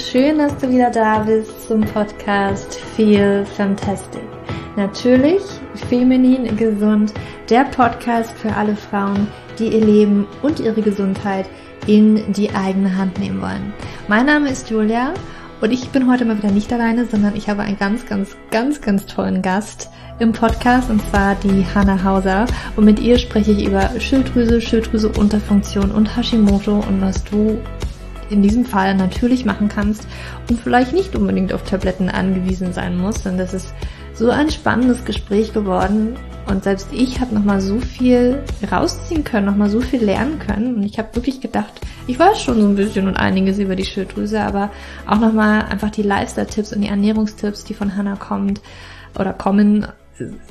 schön, dass du wieder da bist zum Podcast Feel Fantastic. Natürlich feminin gesund, der Podcast für alle Frauen, die ihr Leben und ihre Gesundheit in die eigene Hand nehmen wollen. Mein Name ist Julia und ich bin heute mal wieder nicht alleine, sondern ich habe einen ganz, ganz, ganz, ganz tollen Gast im Podcast und zwar die Hanna Hauser. Und mit ihr spreche ich über Schilddrüse, Schilddrüse-Unterfunktion und Hashimoto und was du in diesem Fall natürlich machen kannst und vielleicht nicht unbedingt auf Tabletten angewiesen sein musst. Denn das ist so ein spannendes Gespräch geworden und selbst ich habe nochmal so viel rausziehen können, nochmal so viel lernen können und ich habe wirklich gedacht, ich weiß schon so ein bisschen und einiges über die Schilddrüse, aber auch nochmal einfach die Lifestyle-Tipps und die Ernährungstipps, die von Hannah kommt oder kommen,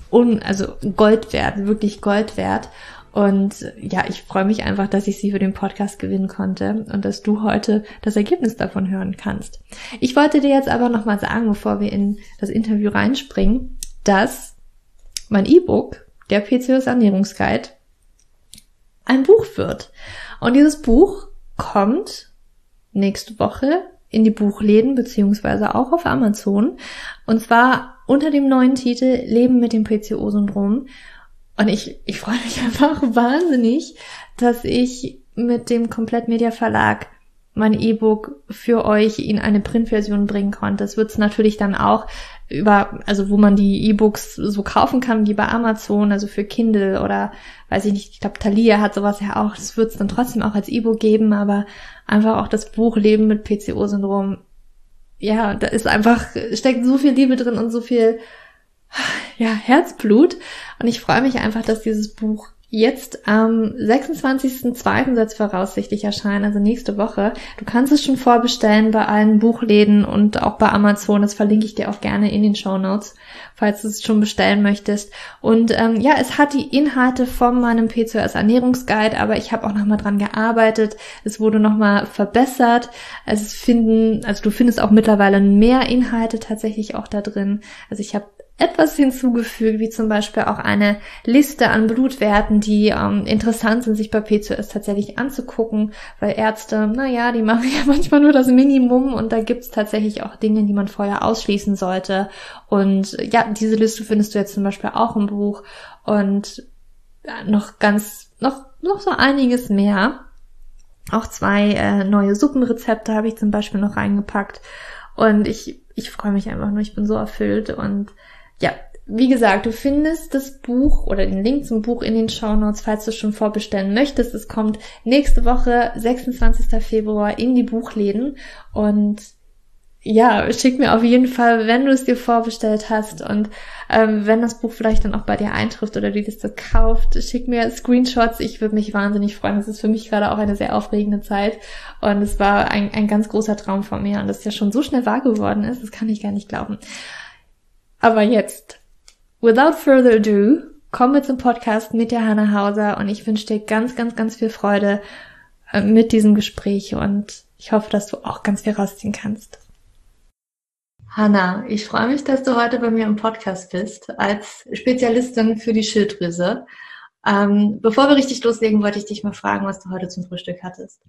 un, also Gold wert, wirklich Gold wert. Und ja, ich freue mich einfach, dass ich sie für den Podcast gewinnen konnte und dass du heute das Ergebnis davon hören kannst. Ich wollte dir jetzt aber nochmal sagen, bevor wir in das Interview reinspringen, dass mein E-Book, der PCOS Ernährungsguide, ein Buch wird. Und dieses Buch kommt nächste Woche in die Buchläden beziehungsweise auch auf Amazon. Und zwar unter dem neuen Titel Leben mit dem PCO-Syndrom. Und ich, ich freue mich einfach wahnsinnig, dass ich mit dem Komplettmedia Verlag mein E-Book für euch in eine Printversion bringen konnte. Es wird es natürlich dann auch über, also wo man die E-Books so kaufen kann, wie bei Amazon, also für Kindle oder weiß ich nicht, ich glaube Thalia hat sowas ja auch, das wird es dann trotzdem auch als E-Book geben, aber einfach auch das Buch Leben mit PCO-Syndrom, ja, da ist einfach, steckt so viel Liebe drin und so viel, ja, Herzblut und ich freue mich einfach, dass dieses Buch jetzt am 26.02. soll es voraussichtlich erscheinen, also nächste Woche. Du kannst es schon vorbestellen bei allen Buchläden und auch bei Amazon. Das verlinke ich dir auch gerne in den Show Notes, falls du es schon bestellen möchtest. Und ähm, ja, es hat die Inhalte von meinem PCOS Ernährungsguide, aber ich habe auch nochmal dran gearbeitet. Es wurde nochmal verbessert. Es finden, also du findest auch mittlerweile mehr Inhalte tatsächlich auch da drin. Also ich habe etwas hinzugefügt, wie zum Beispiel auch eine Liste an Blutwerten, die ähm, interessant sind, sich bei PCOS tatsächlich anzugucken, weil Ärzte, naja, die machen ja manchmal nur das Minimum und da gibt's tatsächlich auch Dinge, die man vorher ausschließen sollte. Und ja, diese Liste findest du jetzt zum Beispiel auch im Buch und ja, noch ganz, noch, noch so einiges mehr. Auch zwei äh, neue Suppenrezepte habe ich zum Beispiel noch reingepackt. Und ich, ich freue mich einfach nur, ich bin so erfüllt und wie gesagt, du findest das Buch oder den Link zum Buch in den Show Notes, falls du schon vorbestellen möchtest. Es kommt nächste Woche, 26. Februar, in die Buchläden. Und ja, schick mir auf jeden Fall, wenn du es dir vorbestellt hast und ähm, wenn das Buch vielleicht dann auch bei dir eintrifft oder die Liste kauft, schick mir Screenshots. Ich würde mich wahnsinnig freuen. Das ist für mich gerade auch eine sehr aufregende Zeit und es war ein, ein ganz großer Traum von mir und das ja schon so schnell wahr geworden ist, das kann ich gar nicht glauben. Aber jetzt, without further ado, kommen wir zum Podcast mit der Hanna Hauser und ich wünsche dir ganz, ganz, ganz viel Freude äh, mit diesem Gespräch und ich hoffe, dass du auch ganz viel rausziehen kannst. Hanna, ich freue mich, dass du heute bei mir im Podcast bist als Spezialistin für die Schilddrüse. Ähm, bevor wir richtig loslegen, wollte ich dich mal fragen, was du heute zum Frühstück hattest.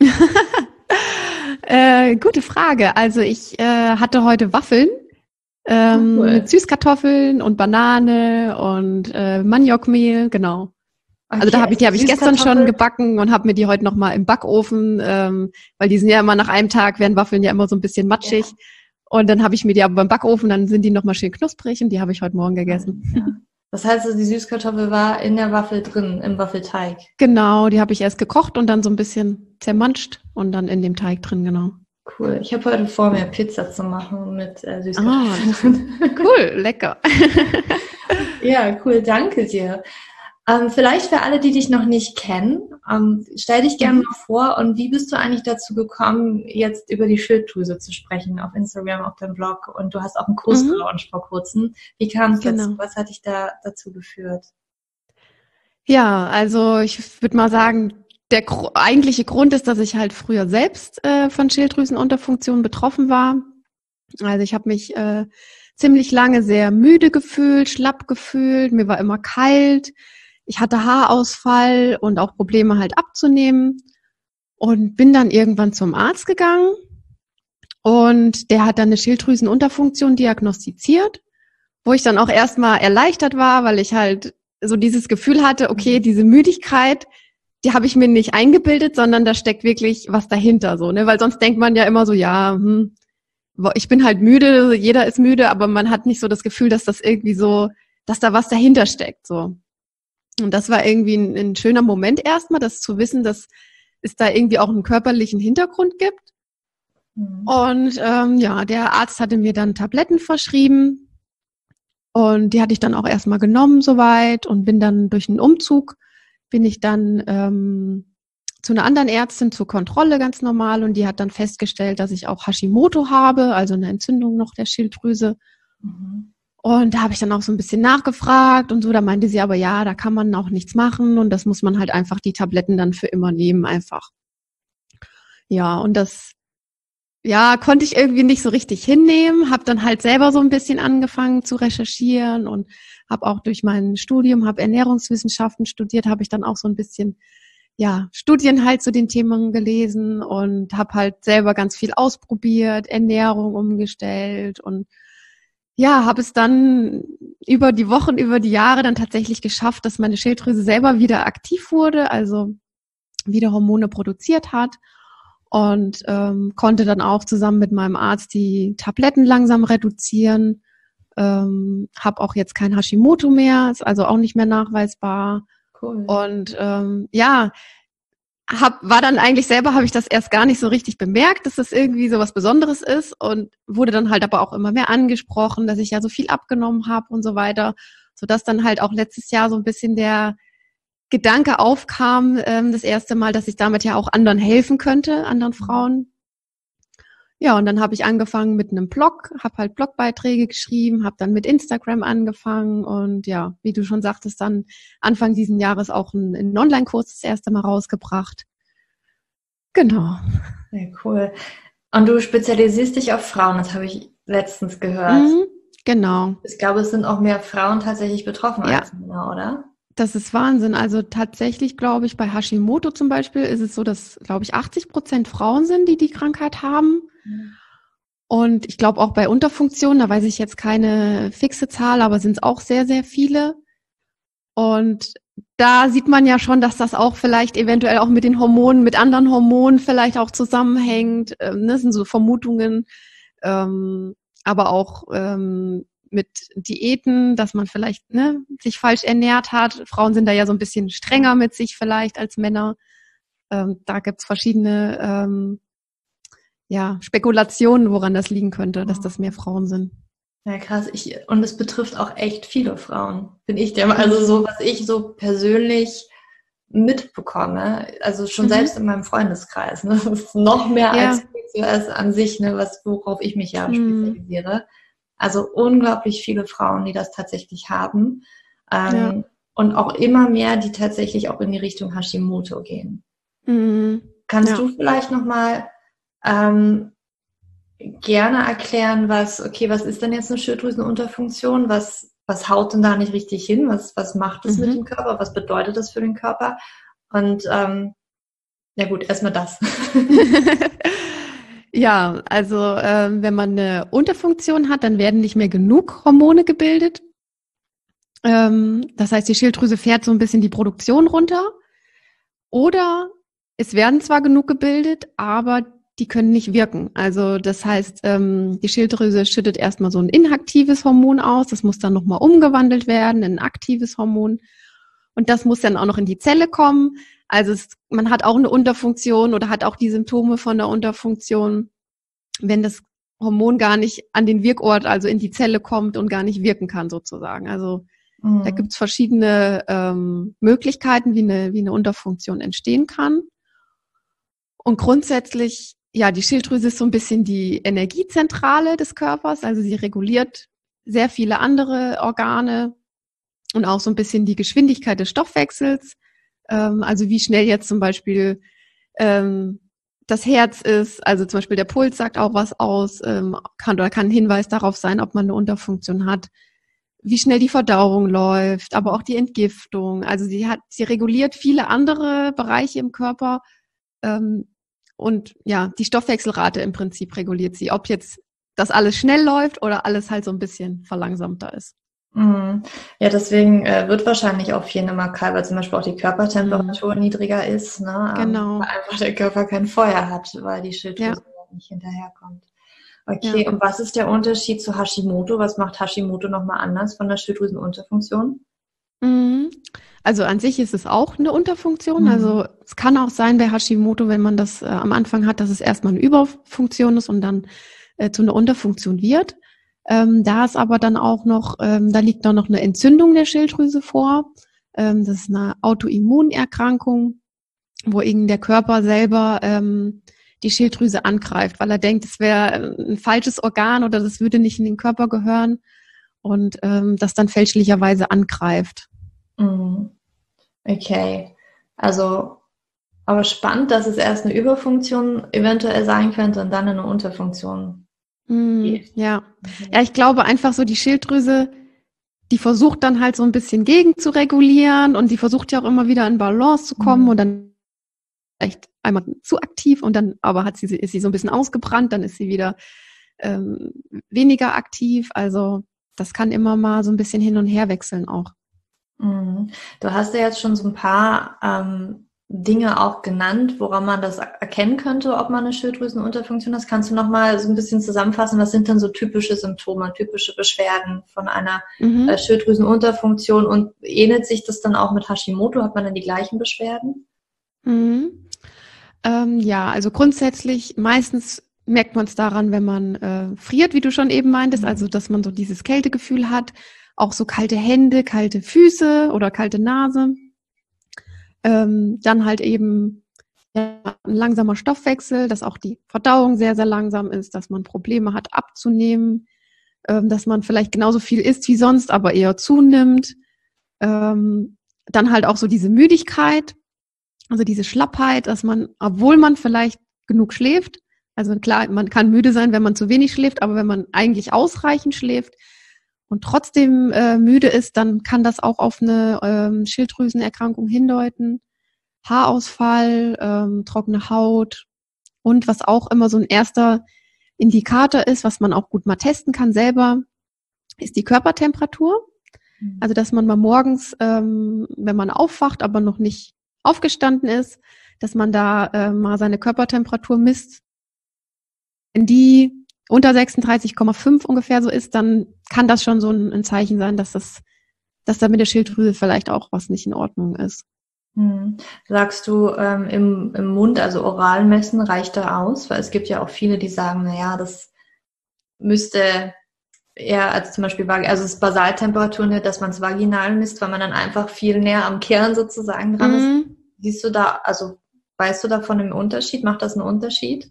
äh, gute Frage. Also ich äh, hatte heute Waffeln ähm, cool. Mit Süßkartoffeln und Banane und äh, Maniokmehl, genau. Okay, also da habe ich die habe ich gestern schon gebacken und habe mir die heute noch mal im Backofen, ähm, weil die sind ja immer nach einem Tag werden Waffeln ja immer so ein bisschen matschig. Ja. Und dann habe ich mir die aber beim Backofen, dann sind die noch mal schön knusprig und die habe ich heute Morgen gegessen. Ja. Das heißt, also die Süßkartoffel war in der Waffel drin, im Waffelteig. Genau, die habe ich erst gekocht und dann so ein bisschen zermanscht und dann in dem Teig drin, genau. Cool. Ich habe heute vor, mir Pizza zu machen mit äh, Süßkartoffeln. Ah, cool, lecker. ja, cool. Danke dir. Ähm, vielleicht für alle, die dich noch nicht kennen, ähm, stell dich gerne mhm. mal vor und wie bist du eigentlich dazu gekommen, jetzt über die Schilddrüse zu sprechen auf Instagram, auf deinem Blog und du hast auch einen Kurs mhm. gelauncht vor kurzem. Wie kam es genau. dazu? Was hat dich da dazu geführt? Ja, also ich würde mal sagen, der gr eigentliche Grund ist, dass ich halt früher selbst äh, von Schilddrüsenunterfunktion betroffen war. Also ich habe mich äh, ziemlich lange sehr müde gefühlt, schlapp gefühlt, mir war immer kalt, ich hatte Haarausfall und auch Probleme halt abzunehmen und bin dann irgendwann zum Arzt gegangen Und der hat dann eine Schilddrüsenunterfunktion diagnostiziert, wo ich dann auch erstmal erleichtert war, weil ich halt so dieses Gefühl hatte, okay, diese Müdigkeit, die habe ich mir nicht eingebildet, sondern da steckt wirklich was dahinter, so, ne? Weil sonst denkt man ja immer so, ja, hm, ich bin halt müde, jeder ist müde, aber man hat nicht so das Gefühl, dass das irgendwie so, dass da was dahinter steckt, so. Und das war irgendwie ein, ein schöner Moment erstmal, das zu wissen, dass es da irgendwie auch einen körperlichen Hintergrund gibt. Mhm. Und ähm, ja, der Arzt hatte mir dann Tabletten verschrieben und die hatte ich dann auch erstmal genommen soweit und bin dann durch einen Umzug, bin ich dann ähm, zu einer anderen Ärztin zur Kontrolle ganz normal und die hat dann festgestellt, dass ich auch Hashimoto habe, also eine Entzündung noch der Schilddrüse. Mhm. Und da habe ich dann auch so ein bisschen nachgefragt und so. Da meinte sie aber, ja, da kann man auch nichts machen und das muss man halt einfach die Tabletten dann für immer nehmen, einfach. Ja, und das, ja, konnte ich irgendwie nicht so richtig hinnehmen. Habe dann halt selber so ein bisschen angefangen zu recherchieren und habe auch durch mein Studium, habe Ernährungswissenschaften studiert, habe ich dann auch so ein bisschen ja, Studien halt zu den Themen gelesen und habe halt selber ganz viel ausprobiert, Ernährung umgestellt und ja, habe es dann über die Wochen, über die Jahre dann tatsächlich geschafft, dass meine Schilddrüse selber wieder aktiv wurde, also wieder Hormone produziert hat und ähm, konnte dann auch zusammen mit meinem Arzt die Tabletten langsam reduzieren. Ähm, habe auch jetzt kein Hashimoto mehr, ist also auch nicht mehr nachweisbar. Cool. Und ähm, ja, hab, war dann eigentlich selber, habe ich das erst gar nicht so richtig bemerkt, dass das irgendwie so was Besonderes ist und wurde dann halt aber auch immer mehr angesprochen, dass ich ja so viel abgenommen habe und so weiter, sodass dann halt auch letztes Jahr so ein bisschen der Gedanke aufkam, ähm, das erste Mal, dass ich damit ja auch anderen helfen könnte, anderen. Frauen. Ja, und dann habe ich angefangen mit einem Blog, habe halt Blogbeiträge geschrieben, habe dann mit Instagram angefangen und ja, wie du schon sagtest, dann Anfang diesen Jahres auch einen, einen Online-Kurs das erste Mal rausgebracht. Genau. Sehr cool. Und du spezialisierst dich auf Frauen, das habe ich letztens gehört. Mhm, genau. Ich glaube, es sind auch mehr Frauen tatsächlich betroffen ja. als Männer, oder? Das ist Wahnsinn. Also tatsächlich glaube ich, bei Hashimoto zum Beispiel ist es so, dass, glaube ich, 80 Prozent Frauen sind, die die Krankheit haben. Und ich glaube auch bei Unterfunktionen, da weiß ich jetzt keine fixe Zahl, aber sind es auch sehr, sehr viele. Und da sieht man ja schon, dass das auch vielleicht eventuell auch mit den Hormonen, mit anderen Hormonen vielleicht auch zusammenhängt. Ähm, das sind so Vermutungen. Ähm, aber auch ähm, mit Diäten, dass man vielleicht ne, sich falsch ernährt hat. Frauen sind da ja so ein bisschen strenger mit sich vielleicht als Männer. Ähm, da gibt's verschiedene ähm, ja, Spekulationen, woran das liegen könnte, dass das mehr Frauen sind. Ja, krass. Ich, und es betrifft auch echt viele Frauen, bin ich der Also so, was ich so persönlich mitbekomme, also schon mhm. selbst in meinem Freundeskreis, ne? das ist noch mehr ja. als PCOS an sich, ne, was, worauf ich mich ja mhm. spezialisiere. Also unglaublich viele Frauen, die das tatsächlich haben. Ähm, ja. Und auch immer mehr, die tatsächlich auch in die Richtung Hashimoto gehen. Mhm. Kannst ja. du vielleicht nochmal ähm, gerne erklären, was, okay, was ist denn jetzt eine Schilddrüsenunterfunktion? Was, was haut denn da nicht richtig hin? Was, was macht es mhm. mit dem Körper? Was bedeutet das für den Körper? Und ähm, ja gut, erstmal das. ja, also ähm, wenn man eine Unterfunktion hat, dann werden nicht mehr genug Hormone gebildet. Ähm, das heißt, die Schilddrüse fährt so ein bisschen die Produktion runter. Oder es werden zwar genug gebildet, aber die können nicht wirken. Also das heißt, ähm, die Schilddrüse schüttet erstmal so ein inaktives Hormon aus, das muss dann nochmal umgewandelt werden in ein aktives Hormon. Und das muss dann auch noch in die Zelle kommen. Also es, man hat auch eine Unterfunktion oder hat auch die Symptome von der Unterfunktion, wenn das Hormon gar nicht an den Wirkort, also in die Zelle kommt und gar nicht wirken kann sozusagen. Also mhm. da gibt's verschiedene ähm, Möglichkeiten, wie eine, wie eine Unterfunktion entstehen kann. Und grundsätzlich ja, die Schilddrüse ist so ein bisschen die Energiezentrale des Körpers, also sie reguliert sehr viele andere Organe und auch so ein bisschen die Geschwindigkeit des Stoffwechsels. Ähm, also wie schnell jetzt zum Beispiel ähm, das Herz ist, also zum Beispiel der Puls sagt auch was aus, ähm, kann oder kann ein Hinweis darauf sein, ob man eine Unterfunktion hat, wie schnell die Verdauung läuft, aber auch die Entgiftung. Also sie hat, sie reguliert viele andere Bereiche im Körper, ähm, und ja, die Stoffwechselrate im Prinzip reguliert sie. Ob jetzt das alles schnell läuft oder alles halt so ein bisschen verlangsamter ist. Mhm. Ja, deswegen äh, wird wahrscheinlich auch viel Nemakai, weil zum Beispiel auch die Körpertemperatur mhm. niedriger ist, ne? Ähm, genau. weil einfach der Körper kein Feuer hat, weil die Schilddrüse ja. nicht hinterherkommt. Okay, ja. und was ist der Unterschied zu Hashimoto? Was macht Hashimoto nochmal anders von der Schilddrüsenunterfunktion? Mhm. Also an sich ist es auch eine Unterfunktion. Mhm. Also es kann auch sein bei Hashimoto, wenn man das äh, am Anfang hat, dass es erstmal eine Überfunktion ist und dann äh, zu einer Unterfunktion wird. Ähm, da ist aber dann auch noch, ähm, da liegt dann noch eine Entzündung der Schilddrüse vor. Ähm, das ist eine Autoimmunerkrankung, wo eben der Körper selber ähm, die Schilddrüse angreift, weil er denkt, es wäre ein falsches Organ oder das würde nicht in den Körper gehören und ähm, das dann fälschlicherweise angreift. Mhm. Okay, also aber spannend, dass es erst eine Überfunktion eventuell sein könnte und dann eine Unterfunktion. Mm, ja. Mhm. Ja, ich glaube einfach so die Schilddrüse, die versucht dann halt so ein bisschen gegen zu regulieren und die versucht ja auch immer wieder in Balance zu kommen mhm. und dann vielleicht einmal zu aktiv und dann aber hat sie, ist sie so ein bisschen ausgebrannt, dann ist sie wieder ähm, weniger aktiv. Also das kann immer mal so ein bisschen hin und her wechseln auch. Mhm. Du hast ja jetzt schon so ein paar ähm, Dinge auch genannt, woran man das erkennen könnte, ob man eine Schilddrüsenunterfunktion hat. Kannst du noch mal so ein bisschen zusammenfassen, was sind denn so typische Symptome, typische Beschwerden von einer mhm. Äh, Schilddrüsenunterfunktion und ähnelt sich das dann auch mit Hashimoto? Hat man dann die gleichen Beschwerden? Mhm. Ähm, ja, also grundsätzlich meistens merkt man es daran, wenn man äh, friert, wie du schon eben meintest, mhm. also dass man so dieses Kältegefühl hat, auch so kalte Hände, kalte Füße oder kalte Nase. Ähm, dann halt eben ja, ein langsamer Stoffwechsel, dass auch die Verdauung sehr, sehr langsam ist, dass man Probleme hat abzunehmen, ähm, dass man vielleicht genauso viel isst wie sonst, aber eher zunimmt. Ähm, dann halt auch so diese Müdigkeit, also diese Schlappheit, dass man, obwohl man vielleicht genug schläft, also klar, man kann müde sein, wenn man zu wenig schläft, aber wenn man eigentlich ausreichend schläft, und trotzdem äh, müde ist, dann kann das auch auf eine ähm, Schilddrüsenerkrankung hindeuten. Haarausfall, ähm, trockene Haut und was auch immer so ein erster Indikator ist, was man auch gut mal testen kann selber, ist die Körpertemperatur. Mhm. Also dass man mal morgens, ähm, wenn man aufwacht, aber noch nicht aufgestanden ist, dass man da äh, mal seine Körpertemperatur misst. Wenn die unter 36,5 ungefähr so ist, dann kann das schon so ein, ein, Zeichen sein, dass das, dass da mit der Schilddrüse vielleicht auch was nicht in Ordnung ist. Hm. Sagst du, ähm, im, im Mund, also oral messen, reicht da aus? Weil es gibt ja auch viele, die sagen, na ja, das müsste eher als zum Beispiel, also es ist Basaltemperatur nicht, dass man es vaginal misst, weil man dann einfach viel näher am Kern sozusagen dran mhm. ist. Siehst du da, also weißt du davon im Unterschied? Macht das einen Unterschied?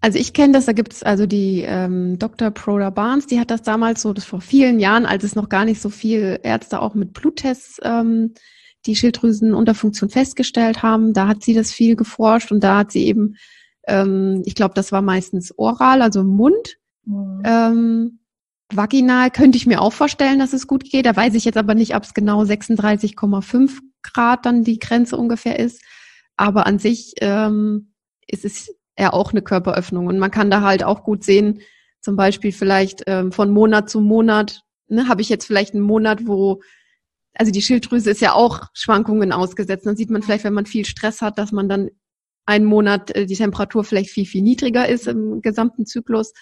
Also ich kenne das, da gibt es also die ähm, Dr. Proda Barnes, die hat das damals so, das vor vielen Jahren, als es noch gar nicht so viel Ärzte auch mit Bluttests ähm, die Schilddrüsenunterfunktion festgestellt haben, da hat sie das viel geforscht und da hat sie eben, ähm, ich glaube, das war meistens oral, also im Mund. Mhm. Ähm, vaginal könnte ich mir auch vorstellen, dass es gut geht. Da weiß ich jetzt aber nicht, ob es genau 36,5 Grad dann die Grenze ungefähr ist. Aber an sich ähm, ist es ja auch eine Körperöffnung. Und man kann da halt auch gut sehen, zum Beispiel vielleicht ähm, von Monat zu Monat, ne, habe ich jetzt vielleicht einen Monat, wo, also die Schilddrüse ist ja auch Schwankungen ausgesetzt. Dann sieht man vielleicht, wenn man viel Stress hat, dass man dann einen Monat äh, die Temperatur vielleicht viel, viel niedriger ist im gesamten Zyklus.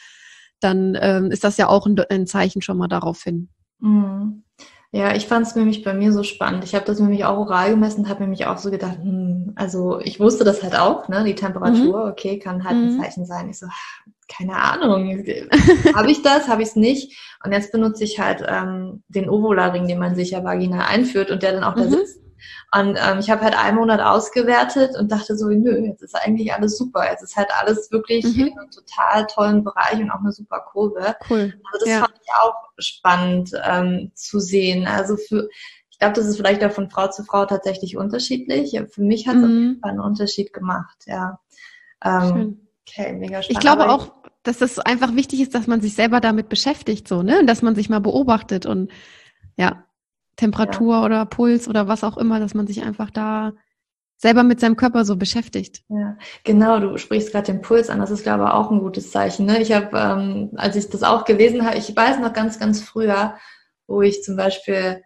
Dann ähm, ist das ja auch ein, ein Zeichen schon mal darauf hin. Mhm. Ja, ich fand es nämlich bei mir so spannend. Ich habe das nämlich auch oral gemessen und habe nämlich auch so gedacht, hm, also ich wusste das halt auch, ne? Die Temperatur, mhm. okay, kann halt mhm. ein Zeichen sein. Ich so, keine Ahnung, habe ich das, habe ich es nicht? Und jetzt benutze ich halt ähm, den Ovularing, den man sich ja vaginal einführt und der dann auch mhm. da sitzt. Und ähm, ich habe halt einen Monat ausgewertet und dachte so, nö, jetzt ist eigentlich alles super. Jetzt ist halt alles wirklich mhm. in einem total tollen Bereich und auch eine super Kurve. Cool. Also das ja. fand ich auch spannend ähm, zu sehen. Also für, ich glaube, das ist vielleicht auch von Frau zu Frau tatsächlich unterschiedlich. Für mich hat es mhm. auf jeden Fall einen Unterschied gemacht, ja. Ähm, okay, mega spannend. Ich glaube auch, dass das einfach wichtig ist, dass man sich selber damit beschäftigt, so, ne? Und dass man sich mal beobachtet und ja, Temperatur ja. oder Puls oder was auch immer, dass man sich einfach da selber mit seinem Körper so beschäftigt. Ja, genau, du sprichst gerade den Puls an, das ist, glaube ich, auch ein gutes Zeichen. Ne? Ich habe, ähm, als ich das auch gelesen habe, ich weiß noch ganz, ganz früher, wo ich zum Beispiel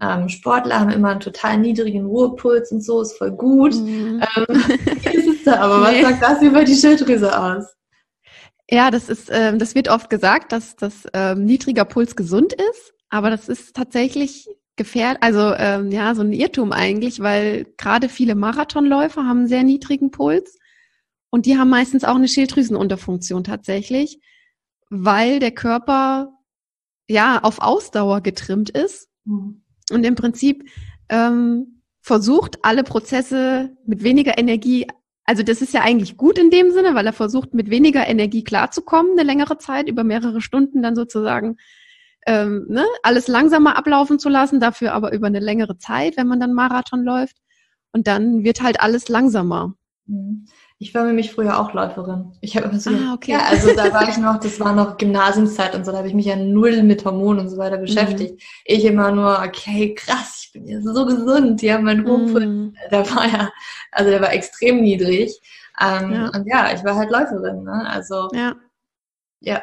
ähm, Sportler haben immer einen total niedrigen Ruhepuls und so, ist voll gut. Mhm. Ähm, ist es da, aber was nee. sagt das über die Schilddrüse aus? Ja, das ist, ähm, das wird oft gesagt, dass das ähm, niedriger Puls gesund ist, aber das ist tatsächlich gefährlich, also ähm, ja, so ein Irrtum eigentlich, weil gerade viele Marathonläufer haben einen sehr niedrigen Puls und die haben meistens auch eine Schilddrüsenunterfunktion tatsächlich, weil der Körper ja auf Ausdauer getrimmt ist mhm. und im Prinzip ähm, versucht, alle Prozesse mit weniger Energie also das ist ja eigentlich gut in dem Sinne, weil er versucht, mit weniger Energie klarzukommen, eine längere Zeit, über mehrere Stunden dann sozusagen ähm, ne, alles langsamer ablaufen zu lassen, dafür aber über eine längere Zeit, wenn man dann Marathon läuft. Und dann wird halt alles langsamer. Mhm. Ich war nämlich früher auch Läuferin. Ich habe so, ah, okay. ja, also da war ich noch, das war noch Gymnasiumszeit und so, da habe ich mich ja null mit Hormonen und so weiter beschäftigt. Mhm. Ich immer nur, okay, krass, ich bin ja so gesund, haben meinen Ruhepuls, mhm. der war ja, also der war extrem niedrig. Ähm, ja. Und ja, ich war halt Läuferin, ne? Also ja. ja,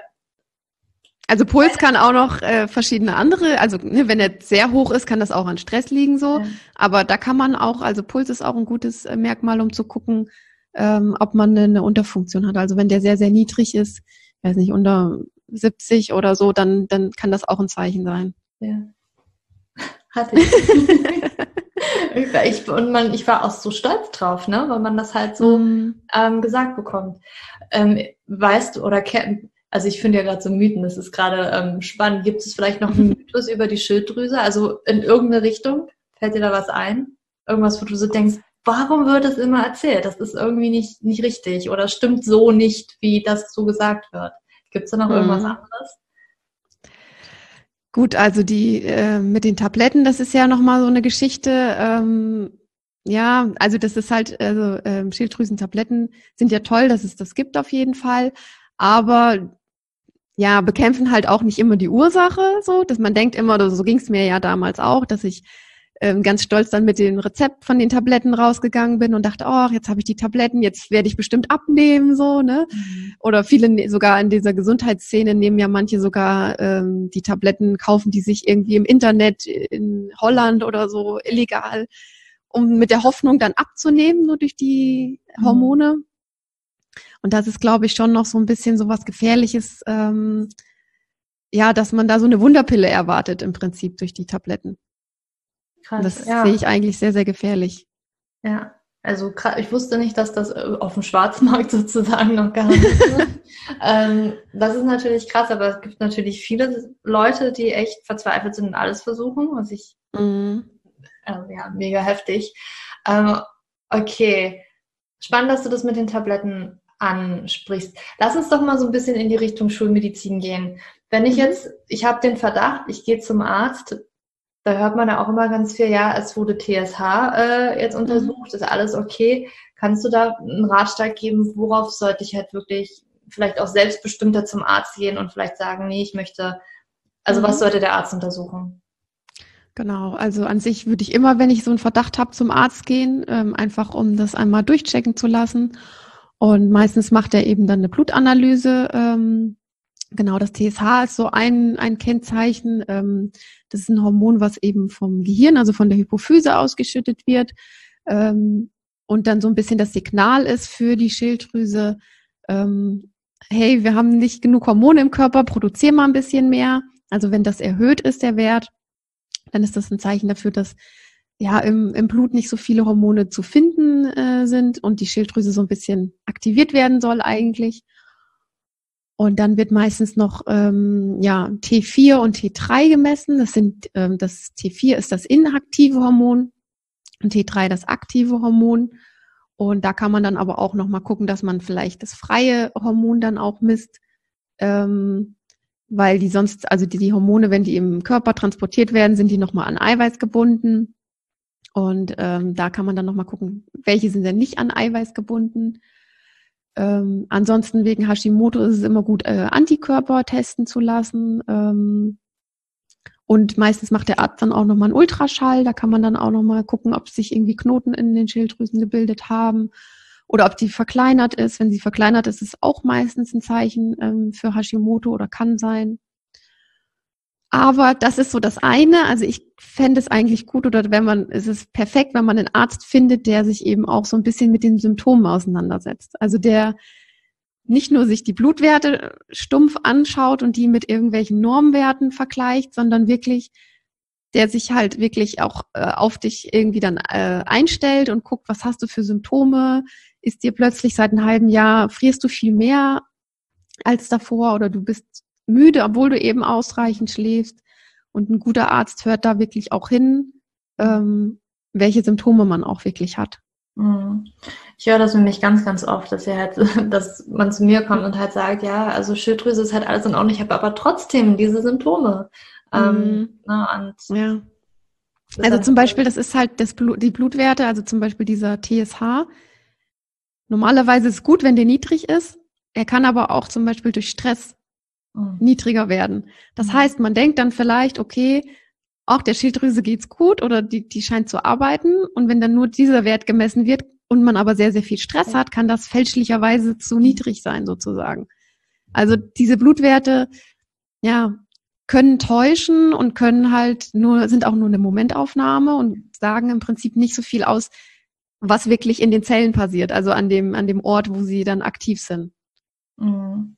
also Puls kann auch noch äh, verschiedene andere, also ne, wenn er sehr hoch ist, kann das auch an Stress liegen so. Ja. Aber da kann man auch, also Puls ist auch ein gutes äh, Merkmal, um zu gucken, ähm, ob man eine, Unterfunktion hat. Also wenn der sehr, sehr niedrig ist, weiß nicht, unter 70 oder so, dann, dann kann das auch ein Zeichen sein. Ja. Hatte ich. ich, und man, ich war auch so stolz drauf, ne, weil man das halt so mm. ähm, gesagt bekommt. Ähm, weißt du, oder also ich finde ja gerade so Mythen, das ist gerade ähm, spannend. Gibt es vielleicht noch einen Mythos über die Schilddrüse? Also in irgendeine Richtung? Fällt dir da was ein? Irgendwas, wo du so denkst, warum wird es immer erzählt? Das ist irgendwie nicht, nicht richtig oder stimmt so nicht, wie das so gesagt wird. Gibt es da noch irgendwas mhm. anderes? Gut, also die äh, mit den Tabletten, das ist ja nochmal so eine Geschichte. Ähm, ja, also das ist halt, also ähm, Schilddrüsentabletten sind ja toll, dass es das gibt auf jeden Fall. Aber ja, bekämpfen halt auch nicht immer die Ursache, so, dass man denkt immer, so ging es mir ja damals auch, dass ich ähm, ganz stolz dann mit dem Rezept von den Tabletten rausgegangen bin und dachte, oh, jetzt habe ich die Tabletten, jetzt werde ich bestimmt abnehmen, so, ne? Mhm. Oder viele ne, sogar in dieser Gesundheitsszene nehmen ja manche sogar ähm, die Tabletten, kaufen die sich irgendwie im Internet in Holland oder so illegal, um mit der Hoffnung dann abzunehmen, nur durch die mhm. Hormone. Mhm. Und das ist, glaube ich, schon noch so ein bisschen so was Gefährliches, ähm, ja, dass man da so eine Wunderpille erwartet im Prinzip durch die Tabletten. Krass, das ja. sehe ich eigentlich sehr, sehr gefährlich. Ja, also ich wusste nicht, dass das äh, auf dem Schwarzmarkt sozusagen noch gehandelt wird. ähm, das ist natürlich krass, aber es gibt natürlich viele Leute, die echt verzweifelt sind und alles versuchen, was ich mhm. also, ja, mega heftig. Ähm, okay, spannend, dass du das mit den Tabletten ansprichst. Lass uns doch mal so ein bisschen in die Richtung Schulmedizin gehen. Wenn ich mhm. jetzt, ich habe den Verdacht, ich gehe zum Arzt, da hört man ja auch immer ganz viel, ja, es wurde TSH äh, jetzt mhm. untersucht, ist alles okay. Kannst du da einen Ratschlag geben, worauf sollte ich halt wirklich vielleicht auch selbstbestimmter zum Arzt gehen und vielleicht sagen, nee, ich möchte, also mhm. was sollte der Arzt untersuchen? Genau, also an sich würde ich immer, wenn ich so einen Verdacht habe, zum Arzt gehen, ähm, einfach um das einmal durchchecken zu lassen und meistens macht er eben dann eine Blutanalyse. Ähm, genau, das TSH ist so ein, ein Kennzeichen. Ähm, das ist ein Hormon, was eben vom Gehirn, also von der Hypophyse ausgeschüttet wird. Ähm, und dann so ein bisschen das Signal ist für die Schilddrüse, ähm, hey, wir haben nicht genug Hormone im Körper, produzieren mal ein bisschen mehr. Also wenn das erhöht ist, der Wert, dann ist das ein Zeichen dafür, dass ja im, im Blut nicht so viele Hormone zu finden äh, sind und die Schilddrüse so ein bisschen aktiviert werden soll eigentlich. Und dann wird meistens noch ähm, ja T4 und T3 gemessen. Das sind ähm, das T4 ist das inaktive Hormon und T3 das aktive Hormon. Und da kann man dann aber auch noch mal gucken, dass man vielleicht das freie Hormon dann auch misst, ähm, weil die sonst also die, die Hormone, wenn die im Körper transportiert werden, sind die noch mal an Eiweiß gebunden. Und ähm, da kann man dann nochmal gucken, welche sind denn nicht an Eiweiß gebunden. Ähm, ansonsten wegen Hashimoto ist es immer gut, äh, Antikörper testen zu lassen. Ähm, Und meistens macht der Arzt dann auch nochmal einen Ultraschall. Da kann man dann auch nochmal gucken, ob sich irgendwie Knoten in den Schilddrüsen gebildet haben oder ob die verkleinert ist. Wenn sie verkleinert ist, ist es auch meistens ein Zeichen ähm, für Hashimoto oder kann sein. Aber das ist so das eine. Also ich fände es eigentlich gut oder wenn man, es ist perfekt, wenn man einen Arzt findet, der sich eben auch so ein bisschen mit den Symptomen auseinandersetzt. Also der nicht nur sich die Blutwerte stumpf anschaut und die mit irgendwelchen Normwerten vergleicht, sondern wirklich, der sich halt wirklich auch äh, auf dich irgendwie dann äh, einstellt und guckt, was hast du für Symptome? Ist dir plötzlich seit einem halben Jahr, frierst du viel mehr als davor oder du bist müde, obwohl du eben ausreichend schläfst. Und ein guter Arzt hört da wirklich auch hin, ähm, welche Symptome man auch wirklich hat. Mhm. Ich höre das nämlich ganz, ganz oft, dass er halt, dass man zu mir kommt und halt sagt, ja, also Schilddrüse ist halt alles in Ordnung, ich habe aber trotzdem diese Symptome. Ähm, mhm. ne, und ja. Also zum Beispiel, das ist halt das Blut, die Blutwerte, also zum Beispiel dieser TSH. Normalerweise ist es gut, wenn der niedrig ist. Er kann aber auch zum Beispiel durch Stress mhm. niedriger werden. Das mhm. heißt, man denkt dann vielleicht, okay, auch der Schilddrüse geht's gut oder die, die scheint zu arbeiten. Und wenn dann nur dieser Wert gemessen wird und man aber sehr, sehr viel Stress hat, kann das fälschlicherweise zu niedrig sein, sozusagen. Also diese Blutwerte, ja, können täuschen und können halt nur, sind auch nur eine Momentaufnahme und sagen im Prinzip nicht so viel aus, was wirklich in den Zellen passiert, also an dem, an dem Ort, wo sie dann aktiv sind. Mhm.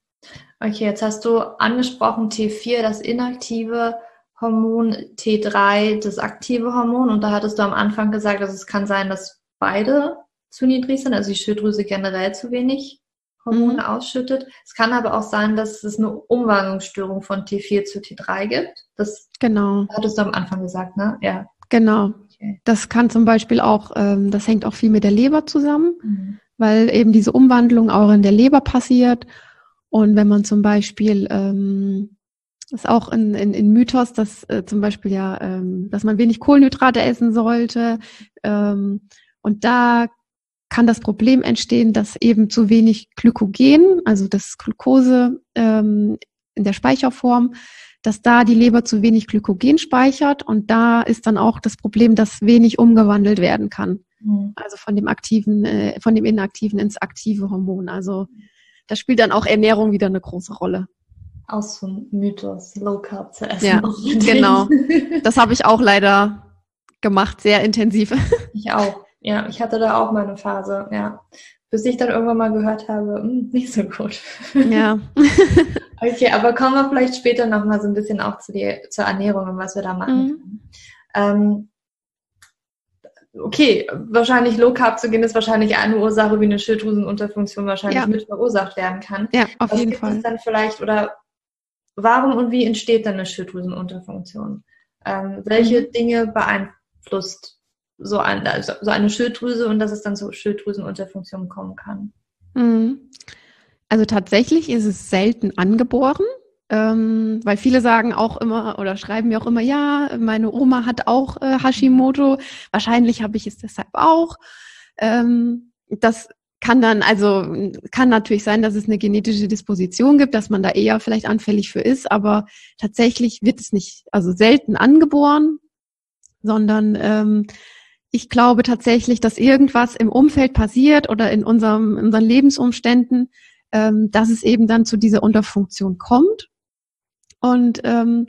Okay, jetzt hast du angesprochen T4, das inaktive Hormon, T3, das aktive Hormon. Und da hattest du am Anfang gesagt, dass es kann sein, dass beide zu niedrig sind, also die Schilddrüse generell zu wenig Hormone mhm. ausschüttet. Es kann aber auch sein, dass es eine Umwandlungsstörung von T4 zu T3 gibt. Das genau. hattest du am Anfang gesagt, ne? Ja. Genau. Okay. Das kann zum Beispiel auch, ähm, das hängt auch viel mit der Leber zusammen, mhm. weil eben diese Umwandlung auch in der Leber passiert. Und wenn man zum Beispiel, ähm, ist auch in, in, in Mythos, dass äh, zum Beispiel ja, ähm, dass man wenig Kohlenhydrate essen sollte. Ähm, und da kann das Problem entstehen, dass eben zu wenig Glykogen, also das Glucose ähm, in der Speicherform, dass da die Leber zu wenig Glykogen speichert und da ist dann auch das Problem, dass wenig umgewandelt werden kann. Mhm. Also von dem aktiven, äh, von dem inaktiven ins aktive Hormon. Also da spielt dann auch Ernährung wieder eine große Rolle. Aus so einem Mythos, Low Carb zu essen. Ja, genau. Das habe ich auch leider gemacht, sehr intensiv. Ich auch. Ja, ich hatte da auch meine Phase, ja. Bis ich dann irgendwann mal gehört habe, hm, nicht so gut. Ja. okay, aber kommen wir vielleicht später nochmal so ein bisschen auch zu die, zur Ernährung und was wir da machen. Mhm. Ähm, okay, wahrscheinlich Low Carb zu gehen ist wahrscheinlich eine Ursache, wie eine Schilddrüsenunterfunktion wahrscheinlich ja. mit verursacht werden kann. Ja, auf Was jeden Fall. Es dann vielleicht oder warum und wie entsteht dann eine Schilddrüsenunterfunktion? Ähm, welche mhm. Dinge beeinflusst so, ein, also so eine Schilddrüse und dass es dann zu Schilddrüsenunterfunktion kommen kann? Mhm. Also tatsächlich ist es selten angeboren. Ähm, weil viele sagen auch immer oder schreiben mir auch immer, ja, meine Oma hat auch äh, Hashimoto, wahrscheinlich habe ich es deshalb auch. Ähm, das kann dann, also kann natürlich sein, dass es eine genetische Disposition gibt, dass man da eher vielleicht anfällig für ist, aber tatsächlich wird es nicht, also selten angeboren, sondern ähm, ich glaube tatsächlich, dass irgendwas im Umfeld passiert oder in unserem, in unseren Lebensumständen, ähm, dass es eben dann zu dieser Unterfunktion kommt. Und ähm,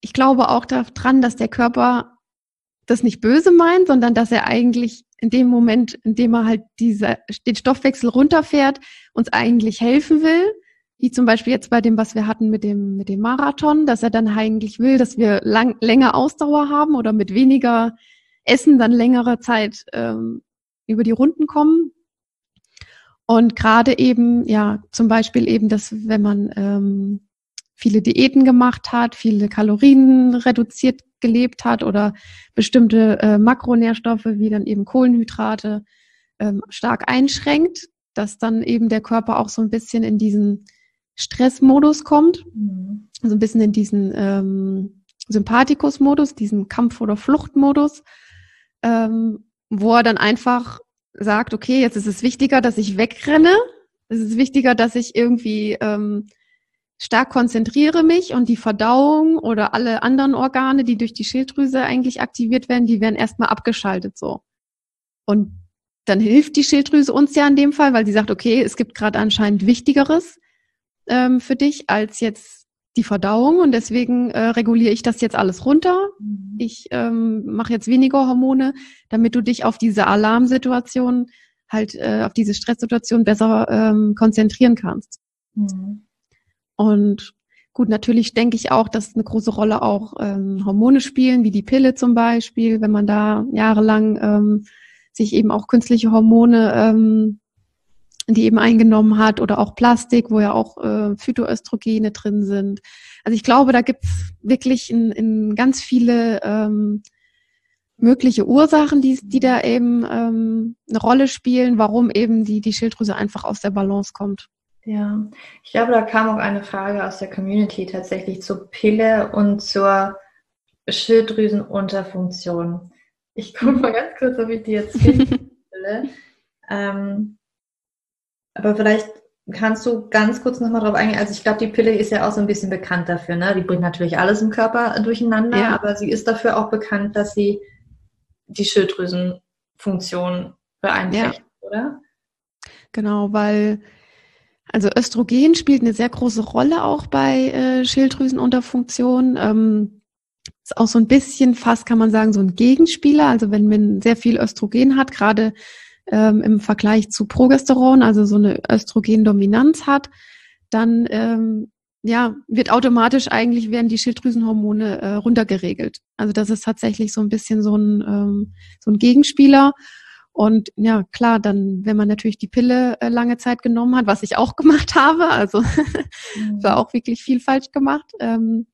ich glaube auch daran, dass der Körper das nicht böse meint, sondern dass er eigentlich in dem Moment, in dem er halt diese, den Stoffwechsel runterfährt, uns eigentlich helfen will. Wie zum Beispiel jetzt bei dem, was wir hatten mit dem, mit dem Marathon, dass er dann eigentlich will, dass wir lang, länger Ausdauer haben oder mit weniger Essen dann längere Zeit ähm, über die Runden kommen. Und gerade eben, ja, zum Beispiel eben, dass wenn man ähm, viele Diäten gemacht hat, viele Kalorien reduziert gelebt hat oder bestimmte äh, Makronährstoffe wie dann eben Kohlenhydrate ähm, stark einschränkt, dass dann eben der Körper auch so ein bisschen in diesen Stressmodus kommt, mhm. so ein bisschen in diesen ähm, Sympathikus-Modus, diesen Kampf- oder Fluchtmodus, ähm, wo er dann einfach sagt, okay, jetzt ist es wichtiger, dass ich wegrenne, es ist wichtiger, dass ich irgendwie ähm, stark konzentriere mich und die Verdauung oder alle anderen Organe, die durch die Schilddrüse eigentlich aktiviert werden, die werden erstmal abgeschaltet so. Und dann hilft die Schilddrüse uns ja in dem Fall, weil sie sagt, okay, es gibt gerade anscheinend Wichtigeres ähm, für dich als jetzt die Verdauung und deswegen äh, reguliere ich das jetzt alles runter. Mhm. Ich ähm, mache jetzt weniger Hormone, damit du dich auf diese Alarmsituation, halt äh, auf diese Stresssituation besser ähm, konzentrieren kannst. Mhm. Und gut, natürlich denke ich auch, dass eine große Rolle auch ähm, Hormone spielen, wie die Pille zum Beispiel, wenn man da jahrelang ähm, sich eben auch künstliche Hormone ähm, die eben eingenommen hat oder auch Plastik, wo ja auch äh, Phytoöstrogene drin sind. Also ich glaube, da gibt's wirklich in, in ganz viele ähm, mögliche Ursachen, die, die da eben ähm, eine Rolle spielen, warum eben die, die Schilddrüse einfach aus der Balance kommt. Ja, ich glaube, da kam auch eine Frage aus der Community tatsächlich zur Pille und zur Schilddrüsenunterfunktion. Ich gucke mal ganz kurz, ob ich die jetzt finde. ähm, aber vielleicht kannst du ganz kurz nochmal drauf eingehen. Also ich glaube, die Pille ist ja auch so ein bisschen bekannt dafür. Ne? Die bringt natürlich alles im Körper durcheinander, ja. aber sie ist dafür auch bekannt, dass sie die Schilddrüsenfunktion beeinträchtigt, ja. oder? Genau, weil also Östrogen spielt eine sehr große Rolle auch bei äh, Schilddrüsenunterfunktion. Ähm, ist auch so ein bisschen fast, kann man sagen, so ein Gegenspieler. Also wenn man sehr viel Östrogen hat, gerade ähm, im Vergleich zu Progesteron, also so eine Östrogendominanz hat, dann ähm, ja, wird automatisch eigentlich werden die Schilddrüsenhormone äh, runtergeregelt. Also das ist tatsächlich so ein bisschen so ein, ähm, so ein Gegenspieler. Und ja, klar, dann, wenn man natürlich die Pille äh, lange Zeit genommen hat, was ich auch gemacht habe, also mhm. war auch wirklich viel falsch gemacht, ähm,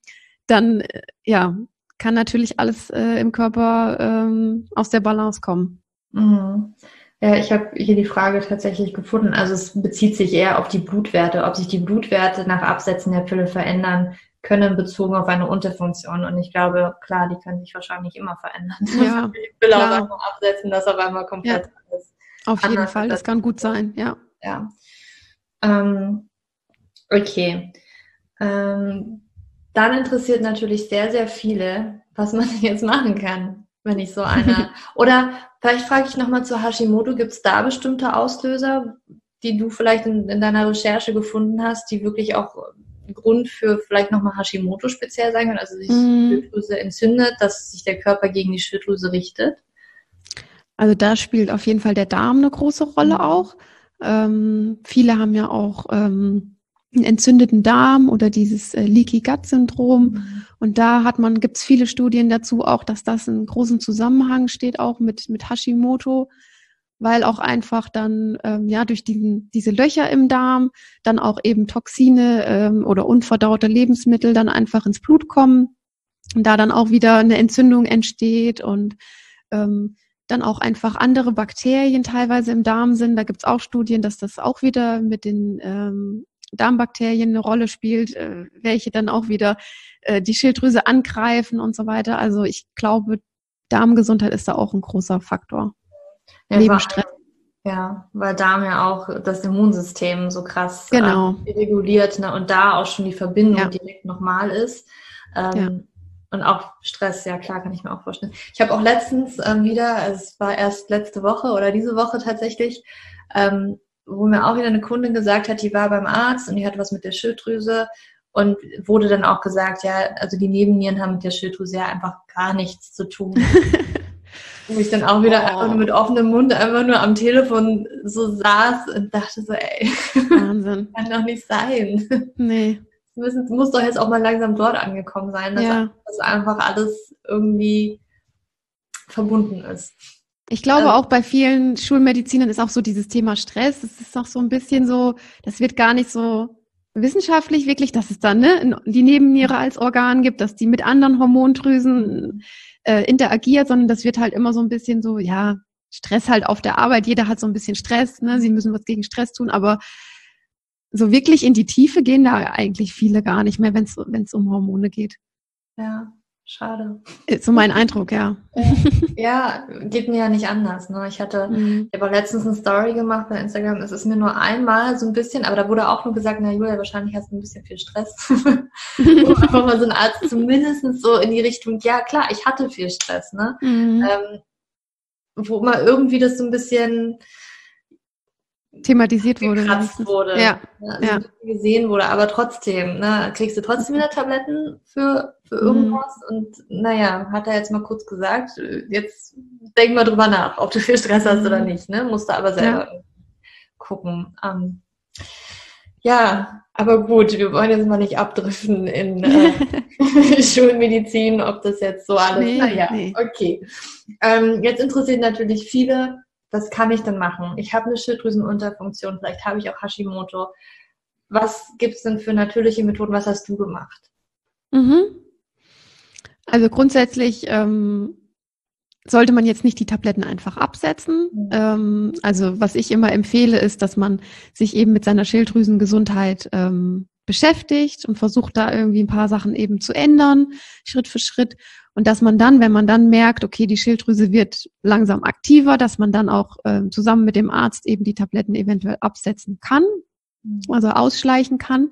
dann äh, ja, kann natürlich alles äh, im Körper ähm, aus der Balance kommen. Mhm. Ja, ich habe hier die Frage tatsächlich gefunden. Also es bezieht sich eher auf die Blutwerte, ob sich die Blutwerte nach Absetzen der Pille verändern können bezogen auf eine Unterfunktion. Und ich glaube, klar, die können sich wahrscheinlich immer verändern. Ja, Pille klar. auf einmal absetzen, dass auf einmal komplett ja, alles. Auf jeden Fall, das kann gut sein, ja. Ja. Ähm, okay. Ähm, dann interessiert natürlich sehr, sehr viele, was man jetzt machen kann, wenn ich so eine. Oder vielleicht frage ich nochmal zu Hashimoto, gibt es da bestimmte Auslöser, die du vielleicht in, in, deiner Recherche gefunden hast, die wirklich auch Grund für vielleicht nochmal Hashimoto speziell sein können, also sich mm. die Schilddrüse entzündet, dass sich der Körper gegen die Schilddrüse richtet? Also da spielt auf jeden Fall der Darm eine große Rolle mhm. auch. Ähm, viele haben ja auch ähm, einen entzündeten Darm oder dieses äh, Leaky Gut Syndrom. Mhm. Und da hat man, gibt es viele Studien dazu auch, dass das in großen Zusammenhang steht auch mit, mit Hashimoto, weil auch einfach dann, ähm, ja, durch diesen, diese Löcher im Darm dann auch eben Toxine ähm, oder unverdaute Lebensmittel dann einfach ins Blut kommen und da dann auch wieder eine Entzündung entsteht und ähm, dann auch einfach andere Bakterien teilweise im Darm sind. Da gibt es auch Studien, dass das auch wieder mit den ähm, Darmbakterien eine Rolle spielt, äh, welche dann auch wieder äh, die Schilddrüse angreifen und so weiter. Also ich glaube, Darmgesundheit ist da auch ein großer Faktor. Ja, Neben Stress. Ja, weil Darm ja auch das Immunsystem so krass genau. äh, reguliert ne, und da auch schon die Verbindung ja. direkt nochmal ist. Ähm, ja. Und auch Stress, ja klar, kann ich mir auch vorstellen. Ich habe auch letztens ähm, wieder, es war erst letzte Woche oder diese Woche tatsächlich, ähm, wo mir auch wieder eine Kundin gesagt hat, die war beim Arzt und die hat was mit der Schilddrüse und wurde dann auch gesagt, ja, also die Nebennieren haben mit der Schilddrüse ja einfach gar nichts zu tun. wo ich dann auch wieder oh. einfach nur mit offenem Mund einfach nur am Telefon so saß und dachte so, ey, Wahnsinn. kann doch nicht sein. Nee. Es muss doch jetzt auch mal langsam dort angekommen sein, dass ja. das einfach alles irgendwie verbunden ist. Ich glaube ähm, auch bei vielen Schulmedizinern ist auch so dieses Thema Stress. Es ist auch so ein bisschen so, das wird gar nicht so wissenschaftlich wirklich, dass es dann ne, die Nebenniere als Organ gibt, dass die mit anderen Hormondrüsen äh, interagiert, sondern das wird halt immer so ein bisschen so, ja, Stress halt auf der Arbeit. Jeder hat so ein bisschen Stress, ne? Sie müssen was gegen Stress tun, aber so wirklich in die Tiefe gehen da eigentlich viele gar nicht mehr, wenn es um Hormone geht. Ja, Schade. Ist so mein Eindruck, ja. Ja, geht mir ja nicht anders. Ne? Ich hatte, mhm. ich habe letztens eine Story gemacht bei Instagram. Es ist mir nur einmal so ein bisschen, aber da wurde auch nur gesagt, na Julia, wahrscheinlich hast du ein bisschen viel Stress. Wo einfach mal so ein Arzt zumindest so in die Richtung, ja klar, ich hatte viel Stress, ne? Mhm. Ähm, wo mal irgendwie das so ein bisschen thematisiert wurde. wurde ja. Also ja. gesehen wurde. Aber trotzdem, ne, kriegst du trotzdem wieder Tabletten für, für mhm. irgendwas. Mhm. Und naja, hat er jetzt mal kurz gesagt, jetzt denk mal drüber nach, ob du viel Stress hast oder mhm. nicht. Ne? Musst du aber selber ja. gucken. Ähm, ja, aber gut, wir wollen jetzt mal nicht abdriften in äh, Schulmedizin, ob das jetzt so alles. Nee, naja, nee. okay. Ähm, jetzt interessiert natürlich viele, was kann ich denn machen? Ich habe eine Schilddrüsenunterfunktion, vielleicht habe ich auch Hashimoto. Was gibt es denn für natürliche Methoden? Was hast du gemacht? Mhm. Also grundsätzlich ähm, sollte man jetzt nicht die Tabletten einfach absetzen. Mhm. Ähm, also was ich immer empfehle, ist, dass man sich eben mit seiner Schilddrüsengesundheit ähm, beschäftigt und versucht da irgendwie ein paar Sachen eben zu ändern, Schritt für Schritt. Und dass man dann, wenn man dann merkt, okay, die Schilddrüse wird langsam aktiver, dass man dann auch äh, zusammen mit dem Arzt eben die Tabletten eventuell absetzen kann, mhm. also ausschleichen kann.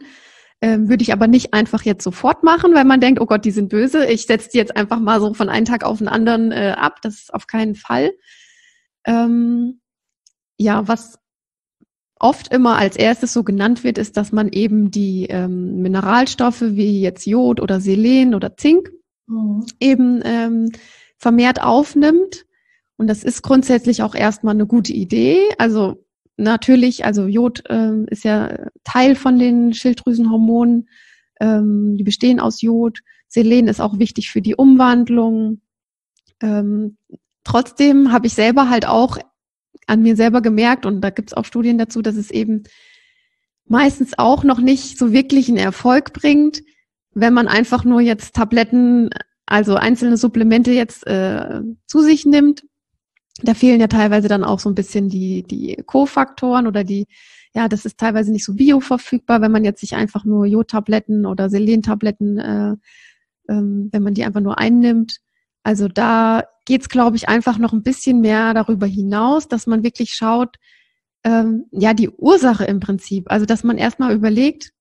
Ähm, würde ich aber nicht einfach jetzt sofort machen, weil man denkt, oh Gott, die sind böse. Ich setze die jetzt einfach mal so von einem Tag auf den anderen äh, ab. Das ist auf keinen Fall. Ähm, ja, was oft immer als erstes so genannt wird, ist, dass man eben die ähm, Mineralstoffe wie jetzt Jod oder Selen oder Zink mhm. eben ähm, vermehrt aufnimmt. Und das ist grundsätzlich auch erstmal eine gute Idee. Also natürlich, also Jod ähm, ist ja Teil von den Schilddrüsenhormonen. Ähm, die bestehen aus Jod. Selen ist auch wichtig für die Umwandlung. Ähm, trotzdem habe ich selber halt auch an mir selber gemerkt, und da gibt es auch Studien dazu, dass es eben meistens auch noch nicht so wirklich einen Erfolg bringt, wenn man einfach nur jetzt Tabletten, also einzelne Supplemente jetzt äh, zu sich nimmt. Da fehlen ja teilweise dann auch so ein bisschen die, die Co-Faktoren oder die, ja, das ist teilweise nicht so bioverfügbar, wenn man jetzt sich einfach nur Jodtabletten oder Selentabletten, äh, ähm, wenn man die einfach nur einnimmt. Also da geht's, glaube ich, einfach noch ein bisschen mehr darüber hinaus, dass man wirklich schaut, ähm, ja, die Ursache im Prinzip. Also dass man erstmal überlegt,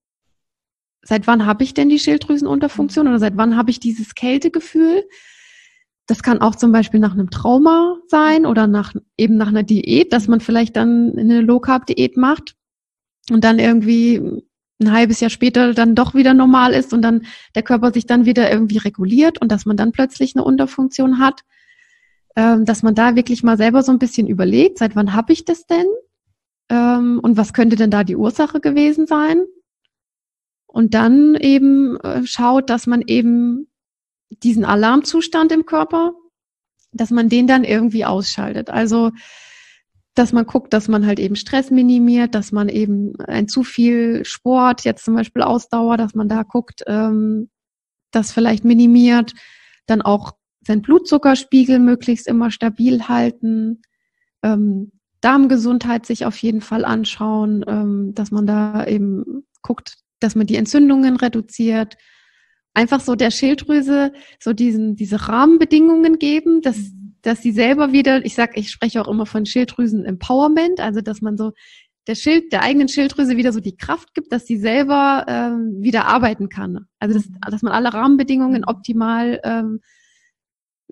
seit wann habe ich denn die Schilddrüsenunterfunktion oder seit wann habe ich dieses Kältegefühl? Das kann auch zum Beispiel nach einem Trauma sein oder nach, eben nach einer Diät, dass man vielleicht dann eine Low-Carb-Diät macht und dann irgendwie ein halbes Jahr später dann doch wieder normal ist und dann der Körper sich dann wieder irgendwie reguliert und dass man dann plötzlich eine Unterfunktion hat, ähm, dass man da wirklich mal selber so ein bisschen überlegt, seit wann habe ich das denn? Ähm, und was könnte denn da die Ursache gewesen sein? Und dann eben äh, schaut, dass man eben diesen Alarmzustand im Körper, dass man den dann irgendwie ausschaltet. Also, dass man guckt, dass man halt eben Stress minimiert, dass man eben ein zu viel Sport, jetzt zum Beispiel Ausdauer, dass man da guckt, ähm, das vielleicht minimiert, dann auch sein Blutzuckerspiegel möglichst immer stabil halten, ähm, Darmgesundheit sich auf jeden Fall anschauen, ähm, dass man da eben guckt, dass man die Entzündungen reduziert, einfach so der Schilddrüse so diesen, diese Rahmenbedingungen geben, dass, mhm. dass sie selber wieder, ich sag, ich spreche auch immer von Schilddrüsen-Empowerment, also dass man so der Schild, der eigenen Schilddrüse wieder so die Kraft gibt, dass sie selber ähm, wieder arbeiten kann. Also dass, mhm. dass man alle Rahmenbedingungen optimal ähm,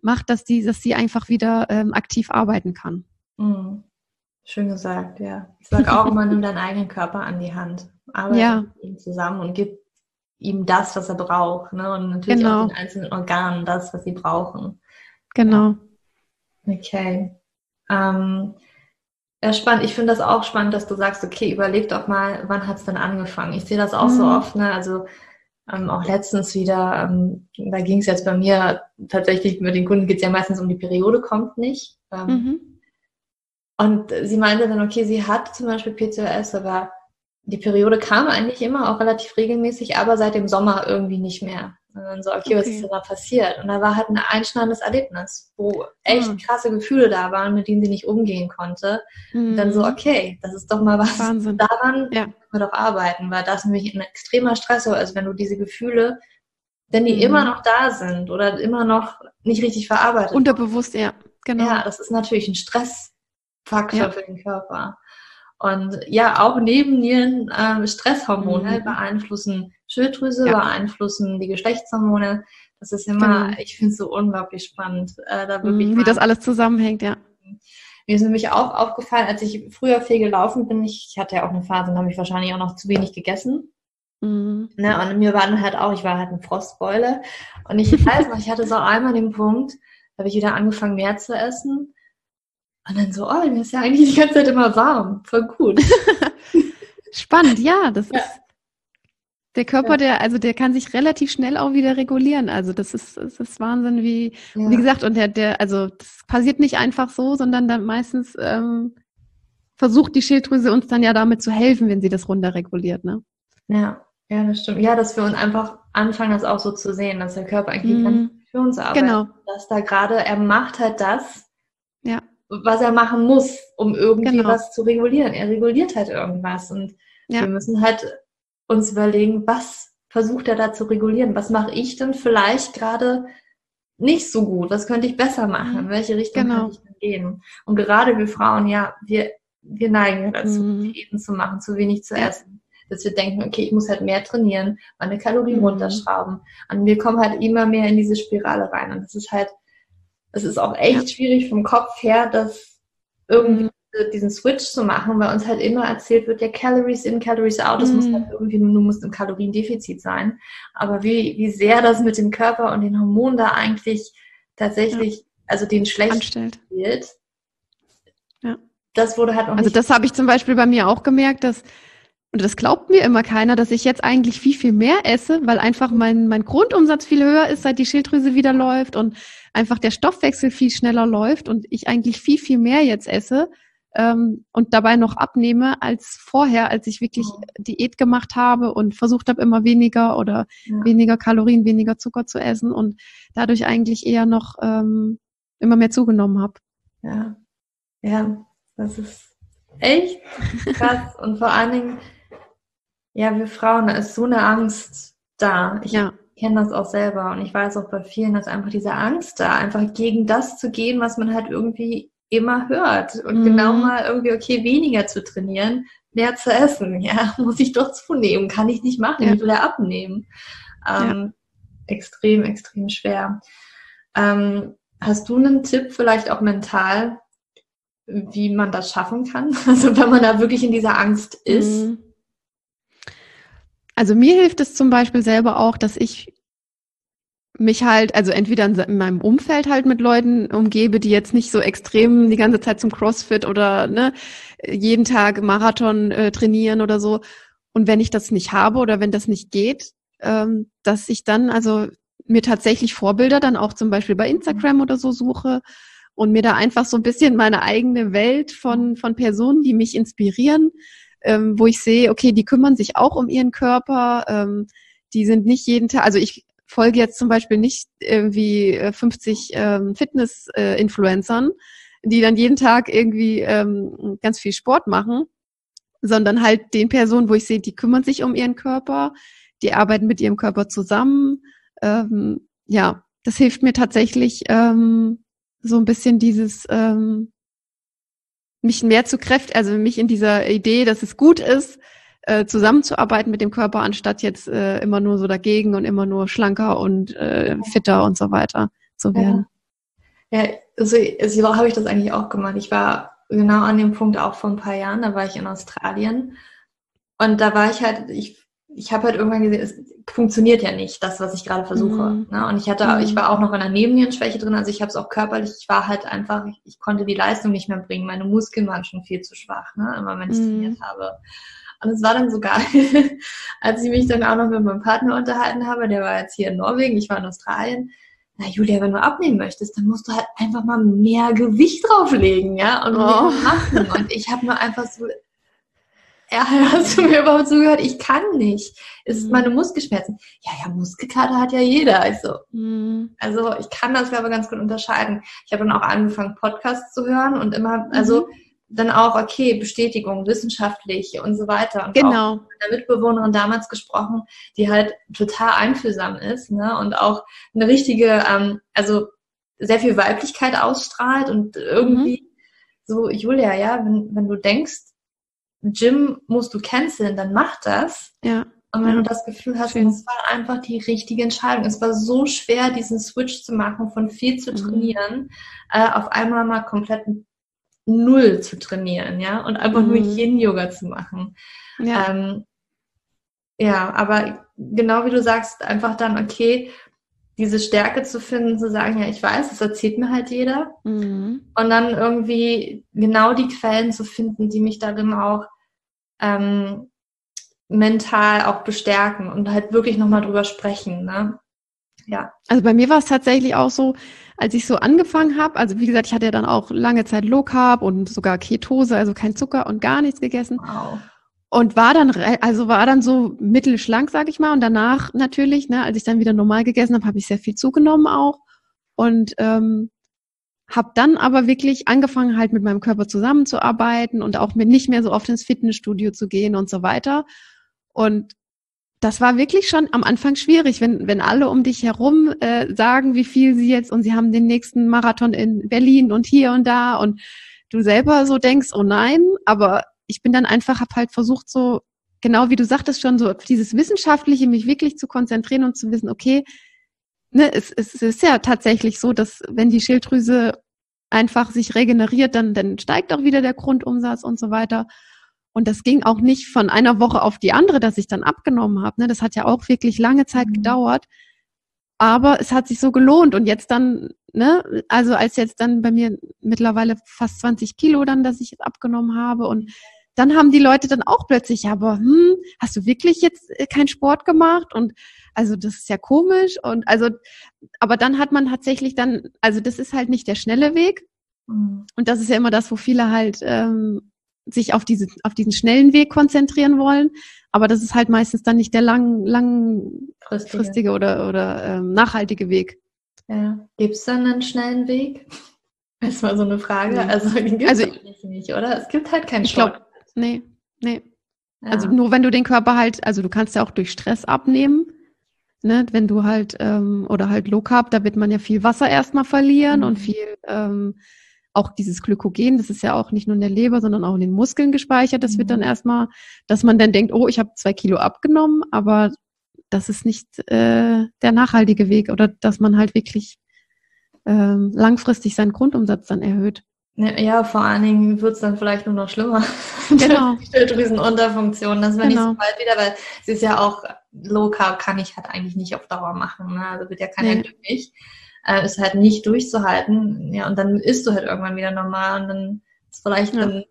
macht, dass die, dass sie einfach wieder ähm, aktiv arbeiten kann. Mhm. Schön gesagt, ja. Ich sage auch immer, nimm deinen eigenen Körper an die Hand. Arbeite ja. mit ihm zusammen und gib ihm das, was er braucht. Ne? Und natürlich genau. auch den einzelnen Organen das, was sie brauchen. Genau. Okay. Ähm, ja, spannend. Ich finde das auch spannend, dass du sagst, okay, überleg doch mal, wann hat es denn angefangen? Ich sehe das auch mhm. so oft, ne? Also ähm, auch letztens wieder, ähm, da ging es jetzt bei mir tatsächlich mit den Kunden geht es ja meistens um die Periode, kommt nicht. Ähm, mhm. Und sie meinte dann, okay, sie hat zum Beispiel PCOS, aber die Periode kam eigentlich immer, auch relativ regelmäßig, aber seit dem Sommer irgendwie nicht mehr. Und dann so, okay, okay. was ist denn da passiert? Und da war halt ein einschneidendes Erlebnis, wo echt mhm. krasse Gefühle da waren, mit denen sie nicht umgehen konnte. Mhm. Und dann so, mhm. okay, das ist doch mal was, Wahnsinn. daran ja. können wir doch arbeiten, weil das nämlich ein extremer Stressor ist, wenn du diese Gefühle Wenn die mhm. immer noch da sind oder immer noch nicht richtig verarbeitet. Unterbewusst, ja, genau. Ja, das ist natürlich ein Stressfaktor ja. für den Körper. Und ja, auch neben Nieren äh, Stresshormone mhm. beeinflussen Schilddrüse, ja. beeinflussen die Geschlechtshormone. Das ist immer, genau. ich finde es so unglaublich spannend, äh, da wirklich. Mhm, wie das alles zusammenhängt, ja. Mir ist nämlich auch aufgefallen, als ich früher viel gelaufen bin, ich, ich hatte ja auch eine Phase, da habe ich wahrscheinlich auch noch zu wenig gegessen. Mhm. Ne, und mir war dann halt auch, ich war halt ein Frostbeule. Und ich weiß noch, ich hatte so einmal den Punkt, da habe ich wieder angefangen, mehr zu essen. Und dann so, oh, mir ist ja eigentlich die ganze Zeit immer warm. Voll gut. Spannend, ja, das ja. ist. Der Körper, ja. der, also der kann sich relativ schnell auch wieder regulieren. Also das ist, das ist Wahnsinn, wie, ja. wie gesagt, und der, der, also das passiert nicht einfach so, sondern dann meistens ähm, versucht die Schilddrüse uns dann ja damit zu helfen, wenn sie das runterreguliert, ne? Ja, ja, das stimmt. Ja, dass wir uns einfach anfangen, das auch so zu sehen, dass der Körper eigentlich mm. für uns arbeitet. Genau. Dass da gerade, er macht halt das. Was er machen muss, um irgendwie genau. was zu regulieren. Er reguliert halt irgendwas und ja. wir müssen halt uns überlegen, was versucht er da zu regulieren? Was mache ich denn vielleicht gerade nicht so gut? Was könnte ich besser machen? In welche Richtung genau. könnte ich denn gehen? Und gerade wir Frauen, ja, wir, wir neigen dazu, mhm. Diäten zu machen, zu wenig zu essen. Dass wir denken, okay, ich muss halt mehr trainieren, meine Kalorien mhm. runterschrauben. Und wir kommen halt immer mehr in diese Spirale rein. Und das ist halt, es ist auch echt ja. schwierig vom Kopf her, das irgendwie mhm diesen Switch zu machen, weil uns halt immer erzählt wird, ja, Calories in, Calories out, das mm. muss mhm. halt irgendwie, du musst im Kaloriendefizit sein. Aber wie, wie sehr das mit dem Körper und den Hormonen da eigentlich tatsächlich, ja. also den schlecht wird, ja. das wurde halt noch Also das habe ich zum Beispiel bei mir auch gemerkt, dass und das glaubt mir immer keiner, dass ich jetzt eigentlich viel, viel mehr esse, weil einfach mein, mein Grundumsatz viel höher ist, seit die Schilddrüse wieder läuft und einfach der Stoffwechsel viel schneller läuft und ich eigentlich viel, viel mehr jetzt esse ähm, und dabei noch abnehme als vorher, als ich wirklich oh. Diät gemacht habe und versucht habe, immer weniger oder ja. weniger Kalorien, weniger Zucker zu essen und dadurch eigentlich eher noch ähm, immer mehr zugenommen habe. Ja, ja, das ist echt krass und vor allen Dingen, ja, wir Frauen, da ist so eine Angst da. Ich ja. kenne das auch selber und ich weiß auch bei vielen, dass einfach diese Angst da, einfach gegen das zu gehen, was man halt irgendwie immer hört. Und mhm. genau mal irgendwie, okay, weniger zu trainieren, mehr zu essen. Ja, muss ich doch zunehmen, kann ich nicht machen, ja. ich will ja abnehmen. Ähm, ja. Extrem, extrem schwer. Ähm, hast du einen Tipp, vielleicht auch mental, wie man das schaffen kann? Also wenn man da wirklich in dieser Angst ist? Mhm. Also mir hilft es zum Beispiel selber auch, dass ich mich halt, also entweder in meinem Umfeld halt mit Leuten umgebe, die jetzt nicht so extrem die ganze Zeit zum CrossFit oder ne, jeden Tag Marathon äh, trainieren oder so. Und wenn ich das nicht habe oder wenn das nicht geht, ähm, dass ich dann also mir tatsächlich Vorbilder dann auch zum Beispiel bei Instagram oder so suche und mir da einfach so ein bisschen meine eigene Welt von, von Personen, die mich inspirieren, ähm, wo ich sehe, okay, die kümmern sich auch um ihren Körper, ähm, die sind nicht jeden Tag, also ich folge jetzt zum Beispiel nicht irgendwie 50 ähm, Fitness-Influencern, die dann jeden Tag irgendwie ähm, ganz viel Sport machen, sondern halt den Personen, wo ich sehe, die kümmern sich um ihren Körper, die arbeiten mit ihrem Körper zusammen. Ähm, ja, das hilft mir tatsächlich ähm, so ein bisschen dieses ähm, mich mehr zu kräftigen, also mich in dieser Idee, dass es gut ist, äh, zusammenzuarbeiten mit dem Körper, anstatt jetzt äh, immer nur so dagegen und immer nur schlanker und äh, fitter und so weiter zu werden. Ja, ja also, also habe ich das eigentlich auch gemacht. Ich war genau an dem Punkt auch vor ein paar Jahren, da war ich in Australien und da war ich halt, ich ich habe halt irgendwann gesehen, es funktioniert ja nicht, das, was ich gerade versuche. Mhm. Ne? Und ich hatte, mhm. ich war auch noch in einer Nebennierenschwäche drin, also ich habe es auch körperlich, ich war halt einfach, ich, ich, konnte die Leistung nicht mehr bringen. Meine Muskeln waren schon viel zu schwach, ne? immer wenn ich mhm. trainiert habe. Und es war dann so geil, als ich mich dann auch noch mit meinem Partner unterhalten habe, der war jetzt hier in Norwegen, ich war in Australien. Na Julia, wenn du abnehmen möchtest, dann musst du halt einfach mal mehr Gewicht drauflegen, ja, und oh. machen. Und ich habe nur einfach so, ja, hast du mir überhaupt zugehört? Ich kann nicht. Es ist mhm. meine Muskelschmerzen. Ja, ja, Muskelkater hat ja jeder. Also, mhm. also ich kann das, glaube ich, ganz gut unterscheiden. Ich habe dann auch angefangen, Podcasts zu hören und immer, also mhm dann auch, okay, Bestätigung, wissenschaftlich und so weiter. Und genau. auch mit einer Mitbewohnerin damals gesprochen, die halt total einfühlsam ist, ne? Und auch eine richtige, ähm, also sehr viel Weiblichkeit ausstrahlt und irgendwie mhm. so, Julia, ja, wenn, wenn du denkst, Gym musst du canceln, dann mach das. Ja. Und wenn du das Gefühl hast, es war einfach die richtige Entscheidung. Es war so schwer, diesen Switch zu machen, von viel zu mhm. trainieren, mhm. äh, auf einmal mal komplett null zu trainieren, ja, und einfach mhm. nur Yin-Yoga zu machen. Ja. Ähm, ja, aber genau wie du sagst, einfach dann, okay, diese Stärke zu finden, zu sagen, ja, ich weiß, das erzählt mir halt jeder. Mhm. Und dann irgendwie genau die Quellen zu finden, die mich darin auch ähm, mental auch bestärken und halt wirklich nochmal drüber sprechen. Ne? Ja. Also bei mir war es tatsächlich auch so, als ich so angefangen habe, also wie gesagt, ich hatte ja dann auch lange Zeit Low Carb und sogar Ketose, also kein Zucker und gar nichts gegessen. Wow. Und war dann, also war dann so mittelschlank, sag ich mal. Und danach natürlich, ne, als ich dann wieder normal gegessen habe, habe ich sehr viel zugenommen auch. Und ähm, habe dann aber wirklich angefangen, halt mit meinem Körper zusammenzuarbeiten und auch mit nicht mehr so oft ins Fitnessstudio zu gehen und so weiter. Und das war wirklich schon am Anfang schwierig, wenn, wenn alle um dich herum äh, sagen, wie viel sie jetzt und sie haben den nächsten Marathon in Berlin und hier und da und du selber so denkst, oh nein, aber ich bin dann einfach, habe halt versucht so, genau wie du sagtest schon, so dieses Wissenschaftliche mich wirklich zu konzentrieren und zu wissen, okay, ne, es, es ist ja tatsächlich so, dass wenn die Schilddrüse einfach sich regeneriert, dann, dann steigt auch wieder der Grundumsatz und so weiter. Und das ging auch nicht von einer Woche auf die andere, dass ich dann abgenommen habe. Ne? Das hat ja auch wirklich lange Zeit mhm. gedauert. Aber es hat sich so gelohnt. Und jetzt dann, ne, also als jetzt dann bei mir mittlerweile fast 20 Kilo dann, dass ich jetzt abgenommen habe und dann haben die Leute dann auch plötzlich, ja, aber hm, hast du wirklich jetzt äh, keinen Sport gemacht? Und also das ist ja komisch. Und also, aber dann hat man tatsächlich dann, also das ist halt nicht der schnelle Weg. Mhm. Und das ist ja immer das, wo viele halt ähm, sich auf, diese, auf diesen schnellen Weg konzentrieren wollen. Aber das ist halt meistens dann nicht der lang, langfristige oder, oder ähm, nachhaltige Weg. Ja. Gibt es dann einen schnellen Weg? Das war so eine Frage. Ja. Also den gibt also, nicht, oder? Es gibt halt keinen Sport. Glaub, nee, nee. Ja. Also nur wenn du den Körper halt, also du kannst ja auch durch Stress abnehmen. Ne, wenn du halt, ähm, oder halt Low Carb, da wird man ja viel Wasser erstmal verlieren mhm. und viel ähm, auch dieses Glykogen, das ist ja auch nicht nur in der Leber, sondern auch in den Muskeln gespeichert. Das wird dann mhm. erstmal, dass man dann denkt, oh, ich habe zwei Kilo abgenommen, aber das ist nicht äh, der nachhaltige Weg oder dass man halt wirklich ähm, langfristig seinen Grundumsatz dann erhöht. Ja, ja vor allen Dingen wird es dann vielleicht nur noch schlimmer. Genau. Schilddrüsenunterfunktion, das wäre genau. nicht so bald wieder, weil sie ist ja auch Low Carb kann ich halt eigentlich nicht auf Dauer machen. Ne? Also wird ja keiner nee. glücklich äh, ist halt nicht durchzuhalten. Ja, und dann isst du halt irgendwann wieder normal und dann ist vielleicht ja. dann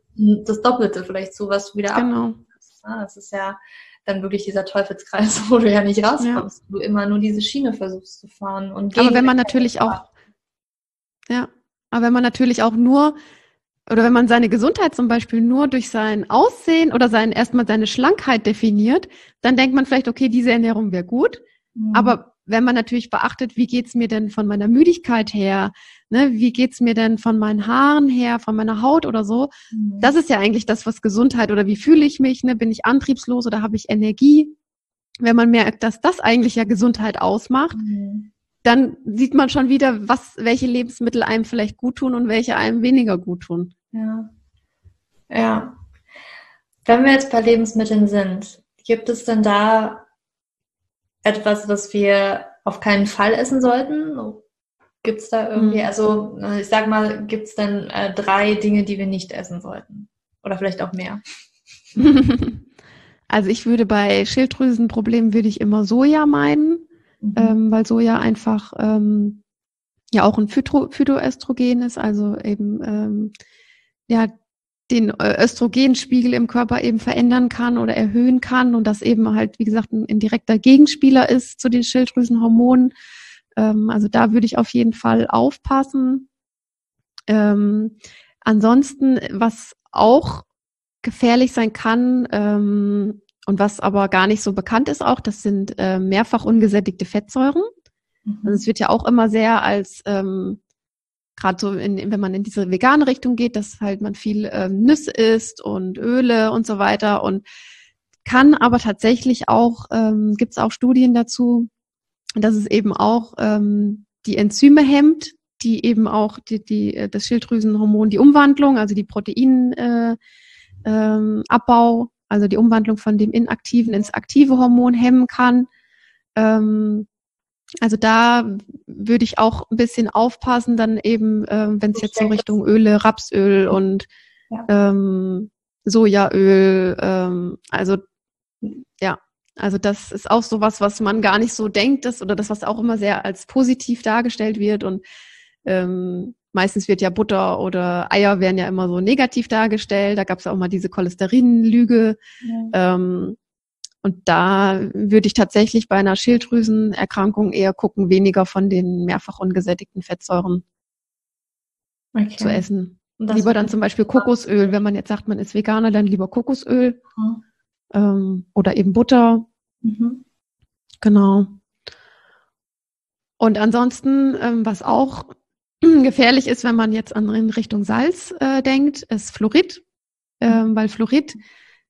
das Doppelte vielleicht so, was du wieder genau. abnimmst. Ja, das ist ja dann wirklich dieser Teufelskreis, wo du ja nicht rauskommst, ja. du immer nur diese Schiene versuchst zu fahren. Und aber wenn man natürlich auch, ja, aber wenn man natürlich auch nur oder wenn man seine Gesundheit zum Beispiel nur durch sein Aussehen oder sein erstmal seine Schlankheit definiert, dann denkt man vielleicht, okay, diese Ernährung wäre gut. Mhm. Aber wenn man natürlich beachtet, wie geht's mir denn von meiner Müdigkeit her, ne, wie geht's mir denn von meinen Haaren her, von meiner Haut oder so, mhm. das ist ja eigentlich das, was Gesundheit oder wie fühle ich mich, ne, bin ich antriebslos oder habe ich Energie? Wenn man merkt, dass das eigentlich ja Gesundheit ausmacht, mhm. Dann sieht man schon wieder, was, welche Lebensmittel einem vielleicht gut tun und welche einem weniger gut tun. Ja. Ja. Wenn wir jetzt bei Lebensmitteln sind, gibt es denn da etwas, was wir auf keinen Fall essen sollten? Gibt es da irgendwie, mhm. also ich sag mal, gibt es dann äh, drei Dinge, die wir nicht essen sollten? Oder vielleicht auch mehr? Also ich würde bei Schilddrüsenproblemen würde ich immer Soja meiden, mhm. ähm, weil Soja einfach ähm, ja auch ein Phyto Phytoöstrogen ist, also eben ähm, ja den äh, Östrogenspiegel im Körper eben verändern kann oder erhöhen kann und das eben halt, wie gesagt, ein, ein direkter Gegenspieler ist zu den Schilddrüsenhormonen. Ähm, also da würde ich auf jeden Fall aufpassen. Ähm, ansonsten, was auch gefährlich sein kann ähm, und was aber gar nicht so bekannt ist auch, das sind äh, mehrfach ungesättigte Fettsäuren. Mhm. Also es wird ja auch immer sehr als ähm, gerade so, in, wenn man in diese vegane Richtung geht, dass halt man viel ähm, Nüsse isst und Öle und so weiter und kann aber tatsächlich auch, ähm, gibt es auch Studien dazu, dass es eben auch ähm, die Enzyme hemmt, die eben auch die, die, äh, das Schilddrüsenhormon, die Umwandlung, also die Proteinabbau, äh, ähm, Abbau, also die Umwandlung von dem inaktiven ins aktive Hormon hemmen kann. Ähm, also da würde ich auch ein bisschen aufpassen, dann eben, ähm, wenn es jetzt so Richtung Öle, Rapsöl und ja. ähm, Sojaöl, ähm, also ja, also das ist auch sowas, was man gar nicht so denkt, das, oder das, was auch immer sehr als positiv dargestellt wird und ähm, meistens wird ja Butter oder Eier werden ja immer so negativ dargestellt. Da gab es auch mal diese Cholesterinlüge. Ja. Ähm, und da würde ich tatsächlich bei einer Schilddrüsenerkrankung eher gucken, weniger von den mehrfach ungesättigten Fettsäuren okay. zu essen. Lieber dann zum Beispiel Kokosöl. Wenn man jetzt sagt, man ist Veganer, dann lieber Kokosöl mhm. ähm, oder eben Butter. Mhm. Genau. Und ansonsten, ähm, was auch gefährlich ist, wenn man jetzt an in Richtung Salz äh, denkt, ist Fluorid, ähm, weil Fluorid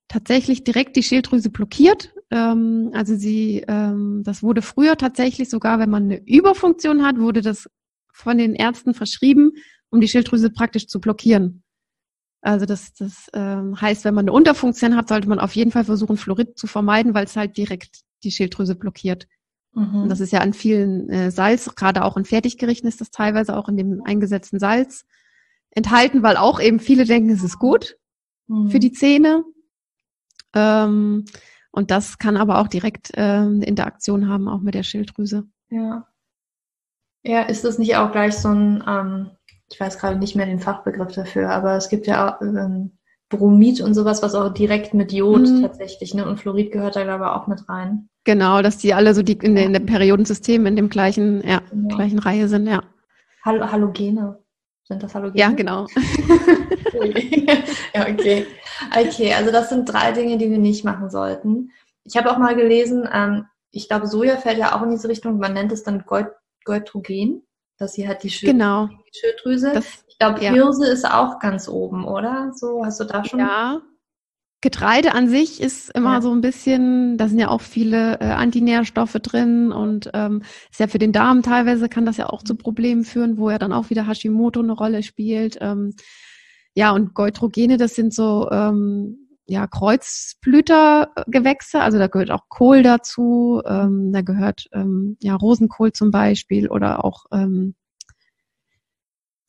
tatsächlich direkt die Schilddrüse blockiert. Ähm, also sie, ähm, das wurde früher tatsächlich sogar, wenn man eine Überfunktion hat, wurde das von den Ärzten verschrieben, um die Schilddrüse praktisch zu blockieren. Also das, das ähm, heißt, wenn man eine Unterfunktion hat, sollte man auf jeden Fall versuchen, Fluorid zu vermeiden, weil es halt direkt die Schilddrüse blockiert. Mhm. Und das ist ja an vielen äh, Salz, gerade auch in Fertiggerichten ist das teilweise auch in dem eingesetzten Salz enthalten, weil auch eben viele denken, es ist gut mhm. für die Zähne. Ähm, und das kann aber auch direkt äh, eine Interaktion haben, auch mit der Schilddrüse. Ja. Ja, ist das nicht auch gleich so ein, ähm, ich weiß gerade nicht mehr den Fachbegriff dafür, aber es gibt ja auch ähm, Bromid und sowas, was auch direkt mit Jod mhm. tatsächlich, ne? Und Fluorid gehört da, glaube ich, auch mit rein. Genau, dass die alle so die in, in dem Periodensystem in dem gleichen, ja, genau. gleichen Reihe sind, ja. Hal Halogene. Sind das Halogene? Ja, genau. ja, okay. Okay, also das sind drei Dinge, die wir nicht machen sollten. Ich habe auch mal gelesen, ähm, ich glaube, Soja fällt ja auch in diese Richtung, man nennt es dann Goit Goitrogen, dass sie halt die, Schil genau. die Schilddrüse. Das, ich glaube, Hirse ja. ist auch ganz oben, oder? So, hast du da schon? Ja. Getreide an sich ist immer ja. so ein bisschen, da sind ja auch viele äh, Antinährstoffe drin und ähm, ist ja für den Darm teilweise kann das ja auch zu Problemen führen, wo ja dann auch wieder Hashimoto eine Rolle spielt. Ähm, ja, und Goitrogene, das sind so ähm, ja, Kreuzblütergewächse, also da gehört auch Kohl dazu, ähm, da gehört ähm, ja Rosenkohl zum Beispiel oder auch ähm,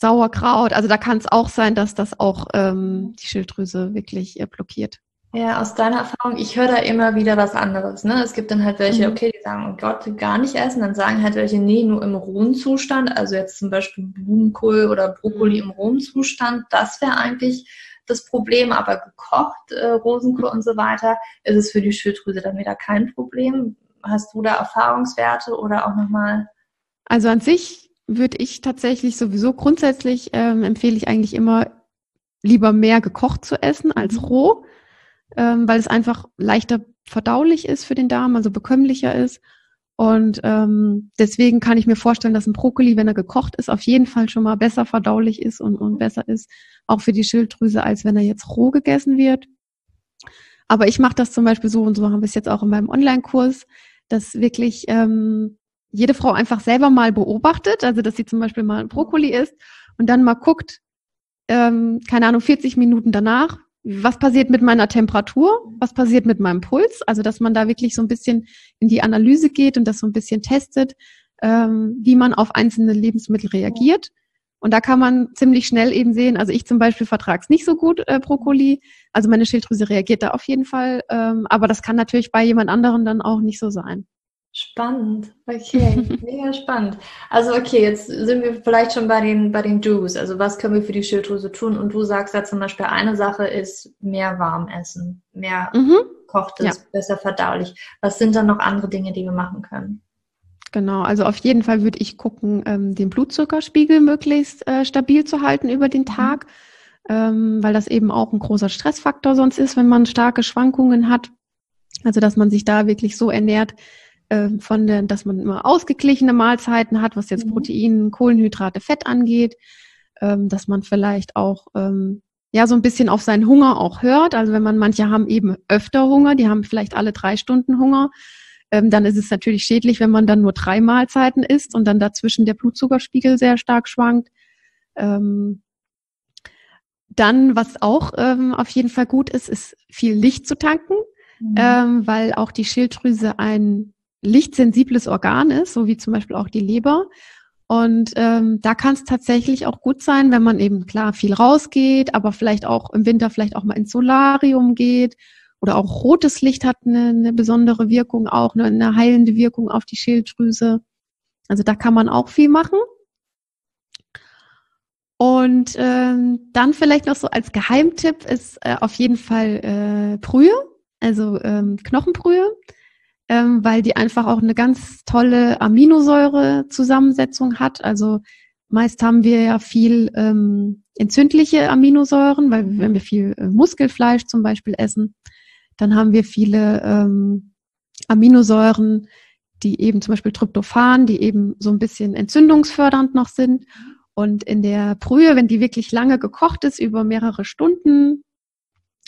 Sauerkraut. Also da kann es auch sein, dass das auch ähm, die Schilddrüse wirklich äh, blockiert. Ja, aus deiner Erfahrung, ich höre da immer wieder was anderes. Ne? Es gibt dann halt welche, mhm. okay, die sagen, oh Gott, gar nicht essen. Dann sagen halt welche, nee, nur im rohen Zustand. Also jetzt zum Beispiel Blumenkohl oder Brokkoli mhm. im rohen Zustand. Das wäre eigentlich das Problem. Aber gekocht, äh, Rosenkohl und so weiter, ist es für die Schilddrüse dann wieder kein Problem. Hast du da Erfahrungswerte oder auch nochmal? Also an sich würde ich tatsächlich sowieso grundsätzlich ähm, empfehle ich eigentlich immer lieber mehr gekocht zu essen als mhm. roh ähm, weil es einfach leichter verdaulich ist für den Darm, also bekömmlicher ist. Und ähm, deswegen kann ich mir vorstellen, dass ein Brokkoli, wenn er gekocht ist, auf jeden Fall schon mal besser verdaulich ist und, und besser ist, auch für die Schilddrüse, als wenn er jetzt roh gegessen wird. Aber ich mache das zum Beispiel so und so haben wir es jetzt auch in meinem Online-Kurs, dass wirklich ähm, jede Frau einfach selber mal beobachtet, also dass sie zum Beispiel mal Brokkoli isst und dann mal guckt, ähm, keine Ahnung, 40 Minuten danach, was passiert mit meiner Temperatur, was passiert mit meinem Puls, also dass man da wirklich so ein bisschen in die Analyse geht und das so ein bisschen testet, ähm, wie man auf einzelne Lebensmittel reagiert. Und da kann man ziemlich schnell eben sehen, also ich zum Beispiel vertrage es nicht so gut, äh, Brokkoli, also meine Schilddrüse reagiert da auf jeden Fall, ähm, aber das kann natürlich bei jemand anderen dann auch nicht so sein. Spannend, okay, mega spannend. Also okay, jetzt sind wir vielleicht schon bei den, bei den Do's. Also was können wir für die Schilddrüse tun? Und du sagst ja zum Beispiel, eine Sache ist mehr warm essen, mehr mhm. kochtes, ja. besser verdaulich. Was sind dann noch andere Dinge, die wir machen können? Genau, also auf jeden Fall würde ich gucken, ähm, den Blutzuckerspiegel möglichst äh, stabil zu halten über den mhm. Tag, ähm, weil das eben auch ein großer Stressfaktor sonst ist, wenn man starke Schwankungen hat. Also dass man sich da wirklich so ernährt, äh, von der, dass man immer ausgeglichene Mahlzeiten hat, was jetzt mhm. Protein, Kohlenhydrate, Fett angeht, ähm, dass man vielleicht auch ähm, ja so ein bisschen auf seinen Hunger auch hört. Also wenn man manche haben eben öfter Hunger, die haben vielleicht alle drei Stunden Hunger, ähm, dann ist es natürlich schädlich, wenn man dann nur drei Mahlzeiten isst und dann dazwischen der Blutzuckerspiegel sehr stark schwankt. Ähm, dann, was auch ähm, auf jeden Fall gut ist, ist viel Licht zu tanken, mhm. ähm, weil auch die Schilddrüse ein lichtsensibles Organ ist, so wie zum Beispiel auch die Leber. Und ähm, da kann es tatsächlich auch gut sein, wenn man eben klar viel rausgeht, aber vielleicht auch im Winter vielleicht auch mal ins Solarium geht oder auch rotes Licht hat eine, eine besondere Wirkung, auch eine, eine heilende Wirkung auf die Schilddrüse. Also da kann man auch viel machen. Und ähm, dann vielleicht noch so als Geheimtipp ist äh, auf jeden Fall äh, Brühe, also ähm, Knochenbrühe, ähm, weil die einfach auch eine ganz tolle Aminosäurezusammensetzung hat. Also meist haben wir ja viel ähm, entzündliche Aminosäuren, weil wenn wir viel äh, Muskelfleisch zum Beispiel essen, dann haben wir viele ähm, Aminosäuren, die eben zum Beispiel Tryptophan, die eben so ein bisschen entzündungsfördernd noch sind. Und in der Brühe, wenn die wirklich lange gekocht ist, über mehrere Stunden,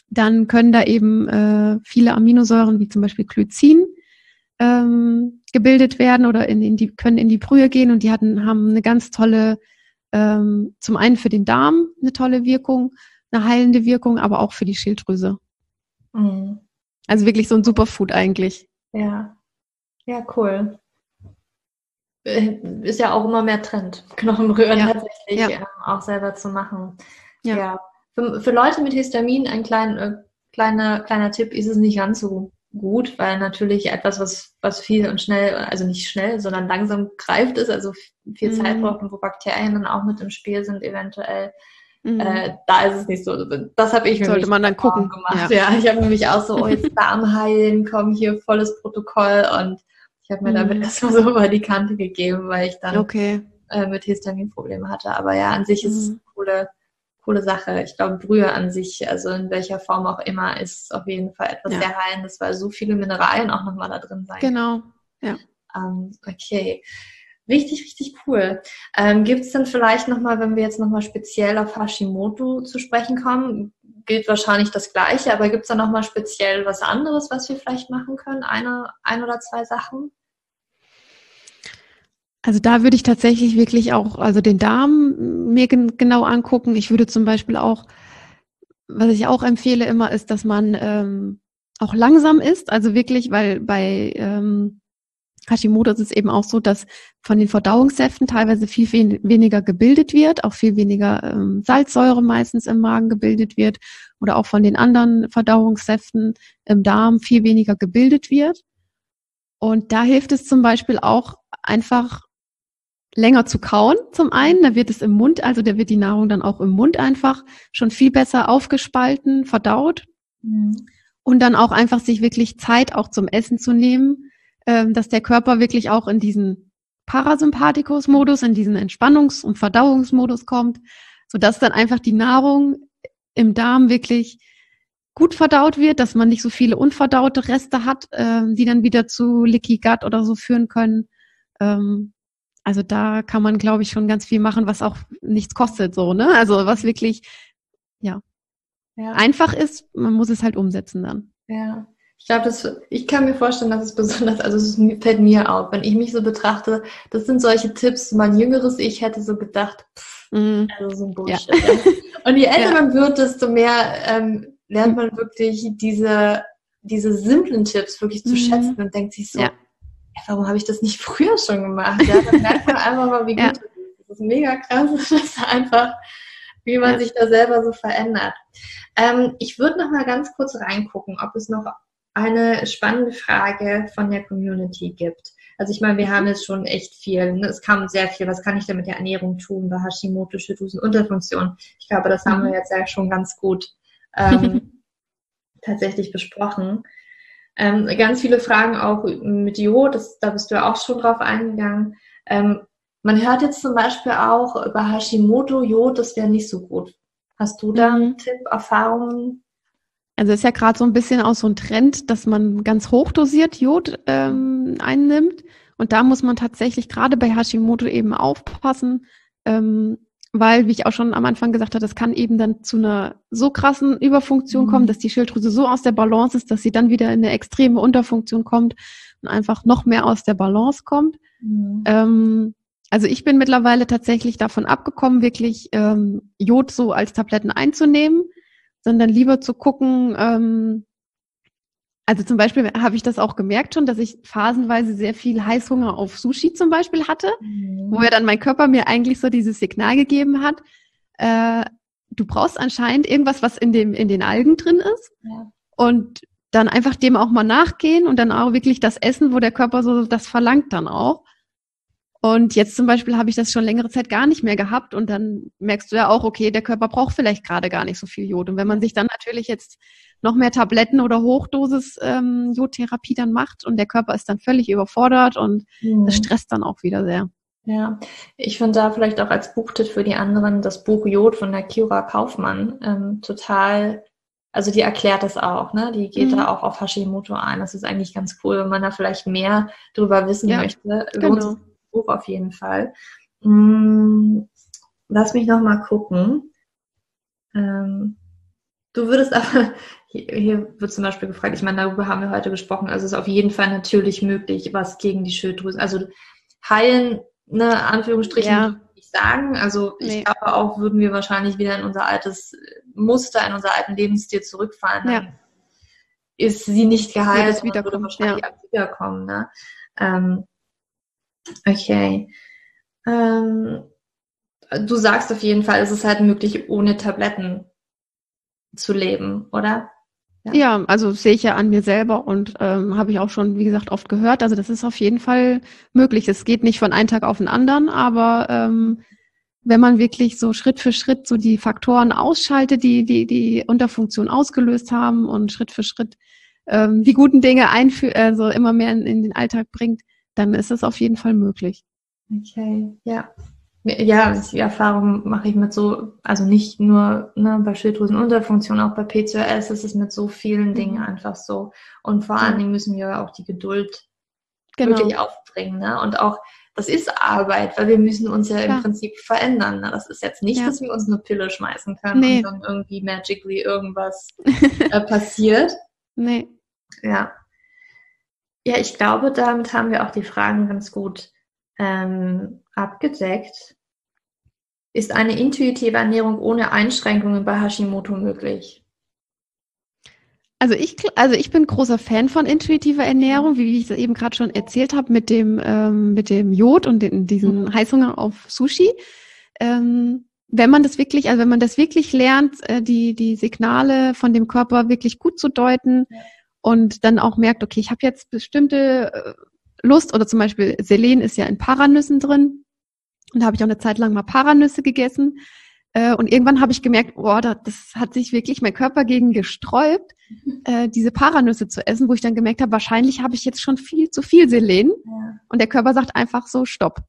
dann können da eben äh, viele Aminosäuren, wie zum Beispiel Glycin, ähm, gebildet werden oder in, in die, können in die Brühe gehen und die hatten, haben eine ganz tolle, ähm, zum einen für den Darm eine tolle Wirkung, eine heilende Wirkung, aber auch für die Schilddrüse. Mhm. Also wirklich so ein Superfood eigentlich. Ja. Ja, cool. Äh, ist ja auch immer mehr Trend, Knochenbrühen ja. tatsächlich ja. Ähm, auch selber zu machen. Ja. ja. Für, für, Leute mit Histamin ein klein, äh, kleiner, kleiner Tipp ist es nicht ganz so gut, weil natürlich etwas, was, was viel und schnell, also nicht schnell, sondern langsam greift ist, also viel mhm. Zeit braucht und wo Bakterien dann auch mit im Spiel sind eventuell. Mhm. Äh, da ist es nicht so. Das habe ich Sollte man dann gucken. gemacht. Ja, ja ich habe nämlich auch so, oh, jetzt Darm heilen, komm hier volles Protokoll und ich habe mir mhm. damit erstmal so über die Kante gegeben, weil ich dann okay. äh, mit Histaminprobleme hatte. Aber ja, an sich mhm. ist es eine coole, coole Sache. Ich glaube, Brühe an sich, also in welcher Form auch immer, ist auf jeden Fall etwas ja. sehr Heilendes, weil so viele Mineralien auch nochmal da drin sein. Genau, ja. Ähm, okay. Richtig, richtig cool. Ähm, Gibt es denn vielleicht nochmal, wenn wir jetzt nochmal speziell auf Hashimoto zu sprechen kommen, gilt wahrscheinlich das Gleiche, aber gibt es da nochmal speziell was anderes, was wir vielleicht machen können? Eine, ein oder zwei Sachen? Also da würde ich tatsächlich wirklich auch, also den Darm mir gen genau angucken. Ich würde zum Beispiel auch, was ich auch empfehle immer, ist, dass man ähm, auch langsam isst. Also wirklich, weil bei ähm, Hashimoto ist es eben auch so, dass von den Verdauungssäften teilweise viel wen weniger gebildet wird, auch viel weniger ähm, Salzsäure meistens im Magen gebildet wird oder auch von den anderen Verdauungssäften im Darm viel weniger gebildet wird. Und da hilft es zum Beispiel auch einfach länger zu kauen zum einen, da wird es im Mund, also da wird die Nahrung dann auch im Mund einfach schon viel besser aufgespalten, verdaut. Mhm. Und dann auch einfach sich wirklich Zeit auch zum Essen zu nehmen ähm, dass der Körper wirklich auch in diesen Parasympathikus-Modus, in diesen Entspannungs- und Verdauungsmodus kommt, sodass dann einfach die Nahrung im Darm wirklich gut verdaut wird, dass man nicht so viele unverdaute Reste hat, ähm, die dann wieder zu Licky Gut oder so führen können. Ähm, also da kann man, glaube ich, schon ganz viel machen, was auch nichts kostet, so, ne? Also was wirklich, ja, ja. einfach ist, man muss es halt umsetzen dann. Ja. Ich glaube, das, ich kann mir vorstellen, dass es besonders, also es fällt mir auf, wenn ich mich so betrachte, das sind solche Tipps, mein jüngeres Ich hätte so gedacht, pff, mhm. also so ein Bullshit. Ja. Und je älter man wird, desto mehr ähm, lernt man wirklich diese, diese simplen Tipps wirklich zu mhm. schätzen und denkt sich so, ja. Warum habe ich das nicht früher schon gemacht? Ja, dann merkt man einfach mal, wie gut das ist. Das ist mega krass, das ist einfach, wie man sich da selber so verändert. Ähm, ich würde noch mal ganz kurz reingucken, ob es noch eine spannende Frage von der Community gibt. Also ich meine, wir haben jetzt schon echt viel, ne? es kam sehr viel, was kann ich denn mit der Ernährung tun bei Hashimoto, Schilddrüsenunterfunktion? Ich glaube, das haben wir mhm. jetzt ja schon ganz gut ähm, tatsächlich besprochen. Ähm, ganz viele Fragen auch mit Jod, das, da bist du ja auch schon drauf eingegangen. Ähm, man hört jetzt zum Beispiel auch über Hashimoto, Jod, das wäre nicht so gut. Hast du da einen mhm. Tipp, Erfahrungen? Also ist ja gerade so ein bisschen auch so ein Trend, dass man ganz hochdosiert Jod ähm, einnimmt. Und da muss man tatsächlich gerade bei Hashimoto eben aufpassen, ähm, weil, wie ich auch schon am Anfang gesagt habe, das kann eben dann zu einer so krassen Überfunktion mhm. kommen, dass die Schilddrüse so aus der Balance ist, dass sie dann wieder in eine extreme Unterfunktion kommt und einfach noch mehr aus der Balance kommt. Mhm. Ähm, also ich bin mittlerweile tatsächlich davon abgekommen, wirklich ähm, Jod so als Tabletten einzunehmen, sondern lieber zu gucken, ähm, also zum Beispiel habe ich das auch gemerkt schon, dass ich phasenweise sehr viel Heißhunger auf Sushi zum Beispiel hatte, mhm. wo ja dann mein Körper mir eigentlich so dieses Signal gegeben hat, äh, du brauchst anscheinend irgendwas, was in dem in den Algen drin ist. Ja. Und dann einfach dem auch mal nachgehen und dann auch wirklich das Essen, wo der Körper so das verlangt dann auch. Und jetzt zum Beispiel habe ich das schon längere Zeit gar nicht mehr gehabt und dann merkst du ja auch, okay, der Körper braucht vielleicht gerade gar nicht so viel Jod. Und wenn man sich dann natürlich jetzt noch mehr Tabletten oder Hochdosis ähm, Jodtherapie dann macht und der Körper ist dann völlig überfordert und mhm. das stresst dann auch wieder sehr. Ja, ich finde da vielleicht auch als Buchtipp für die anderen das Buch Jod von der Kira Kaufmann ähm, total, also die erklärt das auch, ne? Die geht mhm. da auch auf Hashimoto ein. Das ist eigentlich ganz cool, wenn man da vielleicht mehr drüber wissen ja, möchte. Genau. Buch auf jeden Fall. Hm, lass mich noch mal gucken. Ähm, du würdest aber, hier, hier, wird zum Beispiel gefragt, ich meine, darüber haben wir heute gesprochen, also es ist auf jeden Fall natürlich möglich, was gegen die Schilddrüse, also heilen, ne, Anführungsstrichen, ja. nicht sagen. Also nee. ich glaube auch, würden wir wahrscheinlich wieder in unser altes Muster, in unser alten Lebensstil zurückfallen. Ja. Ist sie nicht geheilt, wieder würde wahrscheinlich ja. wiederkommen. Ne? Ähm, Okay. Ähm, du sagst auf jeden Fall, es ist halt möglich, ohne Tabletten zu leben, oder? Ja, ja also sehe ich ja an mir selber und ähm, habe ich auch schon, wie gesagt, oft gehört. Also das ist auf jeden Fall möglich. Es geht nicht von einem Tag auf den anderen, aber ähm, wenn man wirklich so Schritt für Schritt so die Faktoren ausschaltet, die die die Unterfunktion ausgelöst haben und Schritt für Schritt ähm, die guten Dinge einführt, also immer mehr in, in den Alltag bringt, dann ist es auf jeden Fall möglich. Okay, ja. Ja, die Erfahrung mache ich mit so, also nicht nur ne, bei Schilddrüsenunterfunktion, auch bei PCOS ist es mit so vielen Dingen mhm. einfach so. Und vor allen Dingen müssen wir auch die Geduld genau. wirklich aufbringen. Ne? Und auch, das ist Arbeit, weil wir müssen uns ja Klar. im Prinzip verändern. Ne? Das ist jetzt nicht, ja. dass wir uns eine Pille schmeißen können nee. und dann irgendwie magically irgendwas äh, passiert. Nee. Ja, ja, ich glaube, damit haben wir auch die Fragen ganz gut ähm, abgedeckt. Ist eine intuitive Ernährung ohne Einschränkungen bei Hashimoto möglich? Also ich, also ich bin großer Fan von intuitiver Ernährung, wie ich es eben gerade schon erzählt habe, mit dem, ähm, mit dem Jod und den, diesen mhm. Heißhunger auf Sushi. Ähm, wenn man das wirklich, also wenn man das wirklich lernt, äh, die, die Signale von dem Körper wirklich gut zu deuten, ja und dann auch merkt, okay, ich habe jetzt bestimmte äh, Lust oder zum Beispiel Selen ist ja in Paranüssen drin. Und da habe ich auch eine Zeit lang mal Paranüsse gegessen. Äh, und irgendwann habe ich gemerkt, boah, das hat sich wirklich mein Körper gegen gesträubt, äh, diese Paranüsse zu essen, wo ich dann gemerkt habe, wahrscheinlich habe ich jetzt schon viel zu viel Selen. Ja. Und der Körper sagt einfach so, stopp.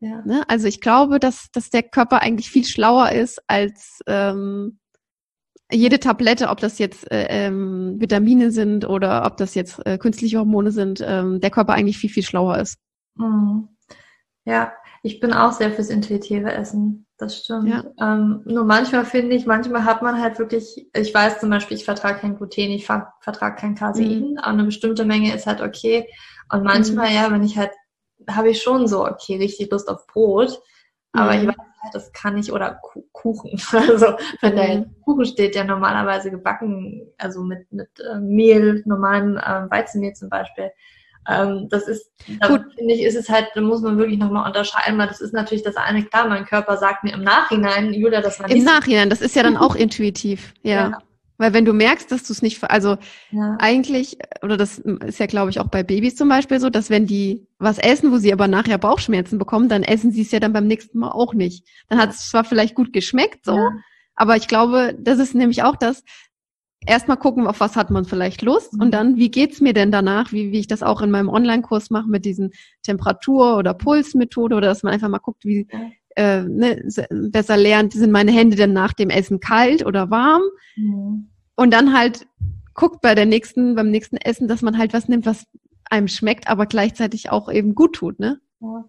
Ja. Ne? Also ich glaube, dass, dass der Körper eigentlich viel schlauer ist als ähm, jede Tablette, ob das jetzt äh, ähm, Vitamine sind oder ob das jetzt äh, künstliche Hormone sind, ähm, der Körper eigentlich viel, viel schlauer ist. Mhm. Ja, ich bin auch sehr fürs intuitive Essen. Das stimmt. Ja. Ähm, nur manchmal finde ich, manchmal hat man halt wirklich, ich weiß zum Beispiel, ich vertrage kein Gluten, ich ver vertrage kein Casein, mhm. aber eine bestimmte Menge ist halt okay. Und manchmal, mhm. ja, wenn ich halt, habe ich schon so, okay, richtig Lust auf Brot. Aber mhm. ich weiß halt, das kann ich, oder Kuchen. Also wenn da mhm. Kuchen steht, der normalerweise gebacken, also mit, mit äh, Mehl, normalen äh, Weizenmehl zum Beispiel. Ähm, das ist, da finde ich, ist es halt, da muss man wirklich nochmal unterscheiden, weil das ist natürlich das eine, klar, mein Körper sagt mir im Nachhinein, Julia, das war nicht Im Nachhinein, das ist ja dann auch intuitiv, ja. ja. Weil wenn du merkst, dass du es nicht, also ja. eigentlich, oder das ist ja, glaube ich, auch bei Babys zum Beispiel so, dass wenn die was essen, wo sie aber nachher Bauchschmerzen bekommen, dann essen sie es ja dann beim nächsten Mal auch nicht. Dann hat es zwar vielleicht gut geschmeckt, so, ja. aber ich glaube, das ist nämlich auch das, erstmal gucken, auf was hat man vielleicht Lust mhm. und dann, wie geht's mir denn danach, wie, wie ich das auch in meinem Online-Kurs mache mit diesen Temperatur- oder Pulsmethode oder dass man einfach mal guckt, wie, äh, ne, besser lernt, sind meine Hände denn nach dem Essen kalt oder warm? Mhm. Und dann halt guckt bei der nächsten, beim nächsten Essen, dass man halt was nimmt, was einem schmeckt, aber gleichzeitig auch eben gut tut, ne? Ja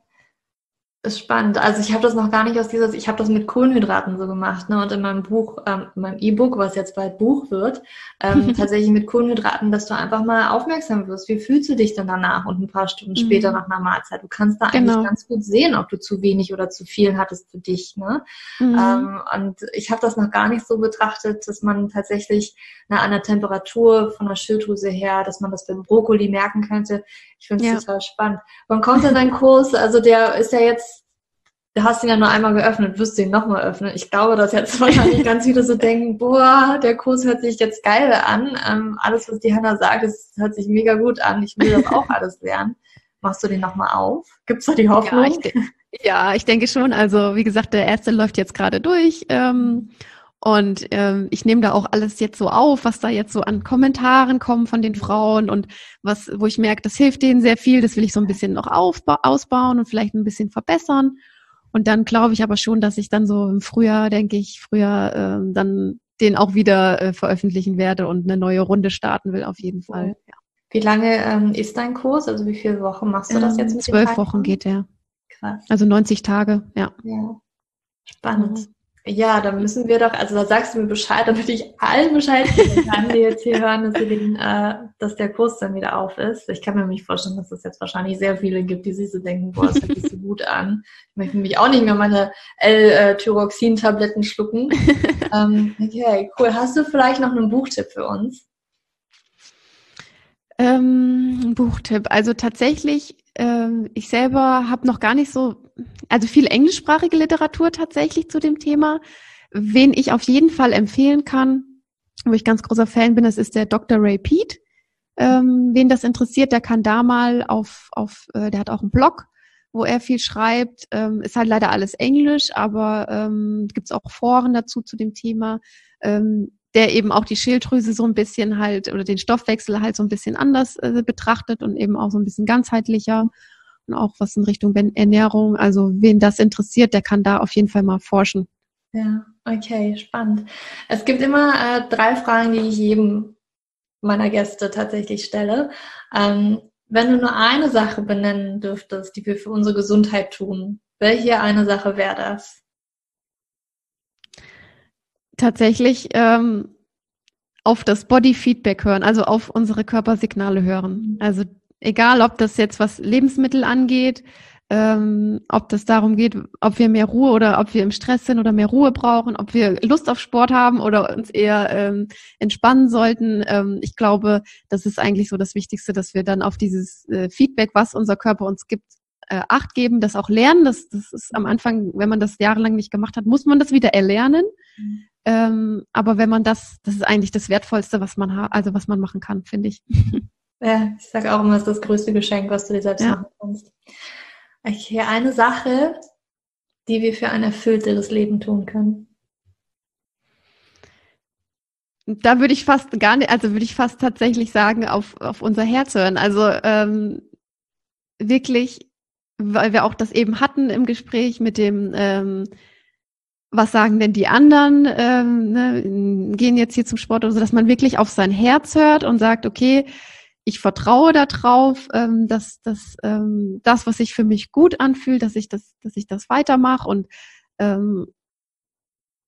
ist spannend. Also ich habe das noch gar nicht aus dieser, ich habe das mit Kohlenhydraten so gemacht, ne? Und in meinem Buch, ähm, in meinem E-Book, was jetzt bald Buch wird, ähm, tatsächlich mit Kohlenhydraten, dass du einfach mal aufmerksam wirst. Wie fühlst du dich denn danach und ein paar Stunden mhm. später nach einer Mahlzeit? Du kannst da genau. eigentlich ganz gut sehen, ob du zu wenig oder zu viel hattest für dich. Ne? Mhm. Ähm, und ich habe das noch gar nicht so betrachtet, dass man tatsächlich na, an der Temperatur von der Schilddrüse her, dass man das beim Brokkoli merken könnte. Ich finde es ja. total spannend. Wann kommt denn dein Kurs? Also der ist ja jetzt du hast ihn ja nur einmal geöffnet, wirst du ihn nochmal öffnen. Ich glaube, dass jetzt wahrscheinlich ganz viele so denken, boah, der Kurs hört sich jetzt geil an. Ähm, alles, was die Hanna sagt, das hört sich mega gut an. Ich will das auch alles lernen. Machst du den nochmal auf? Gibt's da die Hoffnung? Ja ich, ja, ich denke schon. Also, wie gesagt, der erste läuft jetzt gerade durch. Ähm, und ähm, ich nehme da auch alles jetzt so auf, was da jetzt so an Kommentaren kommen von den Frauen und was, wo ich merke, das hilft denen sehr viel. Das will ich so ein bisschen noch aufba ausbauen und vielleicht ein bisschen verbessern. Und dann glaube ich aber schon, dass ich dann so im Frühjahr, denke ich, früher äh, dann den auch wieder äh, veröffentlichen werde und eine neue Runde starten will, auf jeden Fall. Ja. Wie lange ähm, ist dein Kurs? Also wie viele Wochen machst du das jetzt mit Zwölf Wochen geht der. Krass. Also 90 Tage, ja. Ja. Spannend. Ja, da müssen wir doch, also da sagst du mir Bescheid, damit ich allen Bescheid geben kann, die jetzt hier hören, dass, den, äh, dass der Kurs dann wieder auf ist. Ich kann mir nicht vorstellen, dass es jetzt wahrscheinlich sehr viele gibt, die sich so denken, boah, das hört sich so gut an. Ich möchte mich auch nicht mehr meine L-Tyroxin-Tabletten schlucken. ähm, okay, cool. Hast du vielleicht noch einen Buchtipp für uns? Ähm, Buchtipp. Also tatsächlich, ähm, ich selber habe noch gar nicht so also viel englischsprachige Literatur tatsächlich zu dem Thema. Wen ich auf jeden Fall empfehlen kann, wo ich ganz großer Fan bin, das ist der Dr. Ray Pete. Ähm, wen das interessiert, der kann da mal auf, auf äh, der hat auch einen Blog, wo er viel schreibt. Ähm, ist halt leider alles Englisch, aber ähm, gibt es auch Foren dazu zu dem Thema, ähm, der eben auch die Schilddrüse so ein bisschen halt oder den Stoffwechsel halt so ein bisschen anders äh, betrachtet und eben auch so ein bisschen ganzheitlicher auch was in Richtung Ernährung. Also wen das interessiert, der kann da auf jeden Fall mal forschen. Ja, okay, spannend. Es gibt immer äh, drei Fragen, die ich jedem meiner Gäste tatsächlich stelle. Ähm, wenn du nur eine Sache benennen dürftest, die wir für unsere Gesundheit tun, welche eine Sache wäre das? Tatsächlich ähm, auf das Body Feedback hören, also auf unsere Körpersignale hören. Also Egal, ob das jetzt was Lebensmittel angeht, ähm, ob das darum geht, ob wir mehr Ruhe oder ob wir im Stress sind oder mehr Ruhe brauchen, ob wir Lust auf Sport haben oder uns eher ähm, entspannen sollten. Ähm, ich glaube, das ist eigentlich so das Wichtigste, dass wir dann auf dieses äh, Feedback, was unser Körper uns gibt, äh, Acht geben, das auch lernen. Das, das ist am Anfang, wenn man das jahrelang nicht gemacht hat, muss man das wieder erlernen. Mhm. Ähm, aber wenn man das, das ist eigentlich das Wertvollste, was man hat, also was man machen kann, finde ich. Ja, ich sage auch immer, es ist das größte Geschenk, was du dir selbst ja. machen kannst. Okay, eine Sache, die wir für ein erfüllteres Leben tun können. Da würde ich fast gar nicht, also würde ich fast tatsächlich sagen, auf, auf unser Herz hören. Also ähm, wirklich, weil wir auch das eben hatten im Gespräch mit dem, ähm, was sagen denn die anderen, ähm, ne, gehen jetzt hier zum Sport oder so, dass man wirklich auf sein Herz hört und sagt, okay, ich vertraue darauf, ähm, dass, dass ähm, das, was sich für mich gut anfühlt, dass ich das, dass ich das weitermache und ähm,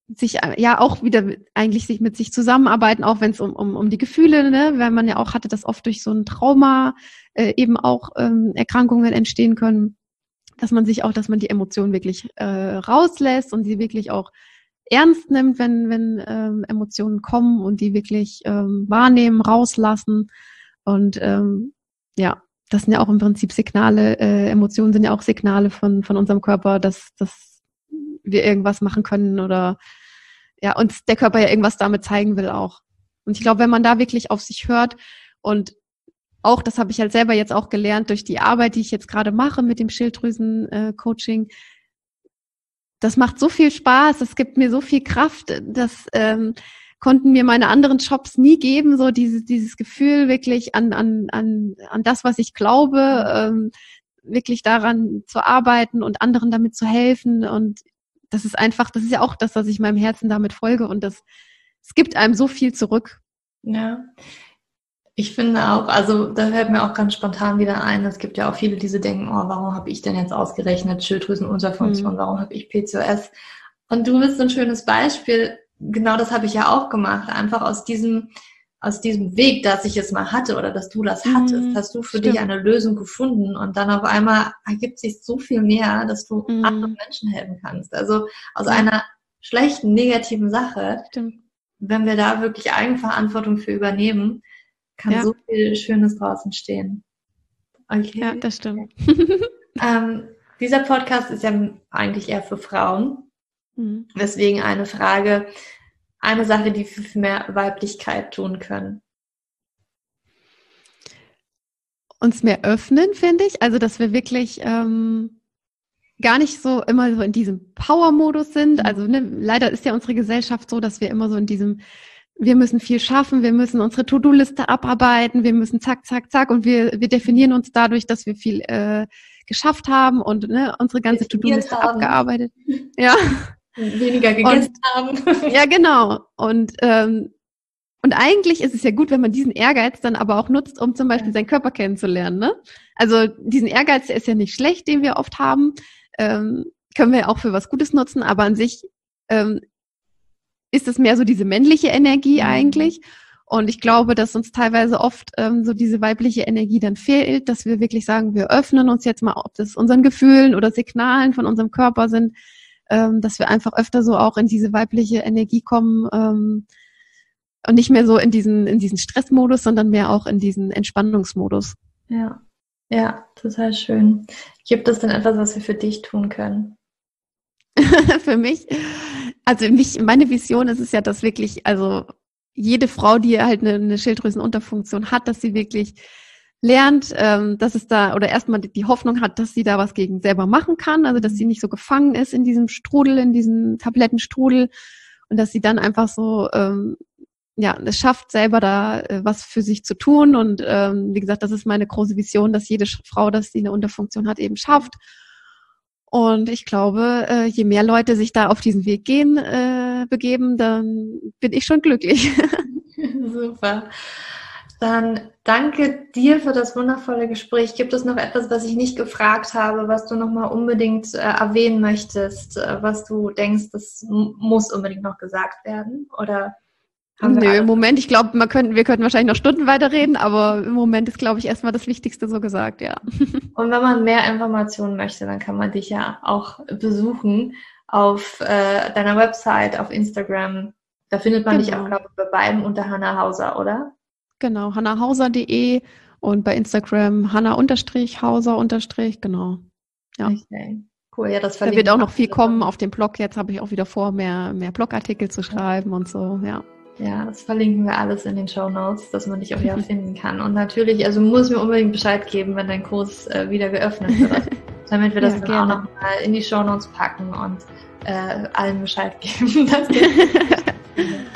sich äh, ja auch wieder eigentlich sich mit sich zusammenarbeiten, auch wenn es um, um, um die Gefühle, ne, weil man ja auch hatte, dass oft durch so ein Trauma äh, eben auch ähm, Erkrankungen entstehen können, dass man sich auch, dass man die Emotionen wirklich äh, rauslässt und sie wirklich auch ernst nimmt, wenn, wenn ähm, Emotionen kommen und die wirklich ähm, wahrnehmen, rauslassen und ähm, ja, das sind ja auch im Prinzip Signale, äh, Emotionen sind ja auch Signale von, von unserem Körper, dass, dass wir irgendwas machen können oder ja, uns der Körper ja irgendwas damit zeigen will auch. Und ich glaube, wenn man da wirklich auf sich hört und auch, das habe ich halt selber jetzt auch gelernt durch die Arbeit, die ich jetzt gerade mache mit dem Schilddrüsen-Coaching, äh, das macht so viel Spaß, es gibt mir so viel Kraft, dass ähm, konnten mir meine anderen Jobs nie geben, so dieses, dieses Gefühl wirklich an, an, an, an das, was ich glaube, ähm, wirklich daran zu arbeiten und anderen damit zu helfen. Und das ist einfach, das ist ja auch das, was ich meinem Herzen damit folge. Und das, es gibt einem so viel zurück. Ja. Ich finde auch, also da fällt mir auch ganz spontan wieder ein, es gibt ja auch viele, die so denken, oh, warum habe ich denn jetzt ausgerechnet Schilddrüsenunterfunktion, mhm. warum habe ich PCOS? Und du bist ein schönes Beispiel, genau das habe ich ja auch gemacht, einfach aus diesem, aus diesem Weg, dass ich es mal hatte oder dass du das hattest, mhm, hast du für stimmt. dich eine Lösung gefunden und dann auf einmal ergibt sich so viel mehr, dass du mhm. anderen Menschen helfen kannst. Also aus ja. einer schlechten, negativen Sache, stimmt. wenn wir da wirklich Eigenverantwortung für übernehmen, kann ja. so viel Schönes draußen stehen. Okay. Ja, das stimmt. ähm, dieser Podcast ist ja eigentlich eher für Frauen. Mhm. Deswegen eine Frage, eine Sache, die wir für mehr Weiblichkeit tun können. Uns mehr öffnen, finde ich. Also, dass wir wirklich ähm, gar nicht so immer so in diesem Power-Modus sind. Mhm. Also ne, leider ist ja unsere Gesellschaft so, dass wir immer so in diesem wir müssen viel schaffen, wir müssen unsere To-Do-Liste abarbeiten, wir müssen zack, zack, zack und wir, wir definieren uns dadurch, dass wir viel äh, geschafft haben und ne, unsere ganze To-Do-Liste abgearbeitet. Ja. Weniger gegessen und, haben. Ja, genau. Und ähm, und eigentlich ist es ja gut, wenn man diesen Ehrgeiz dann aber auch nutzt, um zum Beispiel seinen Körper kennenzulernen. Ne? Also diesen Ehrgeiz, der ist ja nicht schlecht, den wir oft haben, ähm, können wir auch für was Gutes nutzen, aber an sich ähm, ist es mehr so diese männliche Energie mhm. eigentlich. Und ich glaube, dass uns teilweise oft ähm, so diese weibliche Energie dann fehlt, dass wir wirklich sagen, wir öffnen uns jetzt mal, ob das unseren Gefühlen oder Signalen von unserem Körper sind, ähm, dass wir einfach öfter so auch in diese weibliche Energie kommen ähm, und nicht mehr so in diesen in diesen Stressmodus, sondern mehr auch in diesen Entspannungsmodus. Ja, ja, total schön. Gibt es denn etwas, was wir für dich tun können? für mich also mich, meine Vision ist es ja, dass wirklich, also jede Frau, die halt eine, eine Schilddrüsenunterfunktion hat, dass sie wirklich lernt, ähm, dass es da oder erstmal die Hoffnung hat, dass sie da was gegen selber machen kann, also dass sie nicht so gefangen ist in diesem Strudel, in diesem Tablettenstrudel und dass sie dann einfach so ähm, ja es schafft, selber da äh, was für sich zu tun und ähm, wie gesagt, das ist meine große Vision, dass jede Frau, dass sie eine Unterfunktion hat, eben schafft und ich glaube, äh, je mehr Leute sich da auf diesen Weg gehen, äh, begeben, dann bin ich schon glücklich. Super. Dann danke dir für das wundervolle Gespräch. Gibt es noch etwas, was ich nicht gefragt habe, was du nochmal unbedingt äh, erwähnen möchtest, äh, was du denkst, das muss unbedingt noch gesagt werden? Oder Nö, im Moment, ich glaube, wir könnten, wir könnten wahrscheinlich noch Stunden weiterreden, aber im Moment ist, glaube ich, erstmal das Wichtigste so gesagt, ja. Und wenn man mehr Informationen möchte, dann kann man dich ja auch besuchen auf äh, deiner Website, auf Instagram. Da findet man genau. dich auch, glaube ich, bei beiden unter Hanna Hauser, oder? Genau, hannahauser.de und bei Instagram hanna-hauser- genau. Ja. Okay. Cool, ja, das Da wird auch noch viel kommen auf dem Blog. Jetzt habe ich auch wieder vor, mehr, mehr Blogartikel zu schreiben und so, ja. Ja, das verlinken wir alles in den Show Notes, dass man dich auch wieder finden kann. Und natürlich, also muss mir unbedingt Bescheid geben, wenn dein Kurs äh, wieder geöffnet wird, damit wir das ja, dann gerne. auch nochmal in die Show Notes packen und äh, allen Bescheid geben.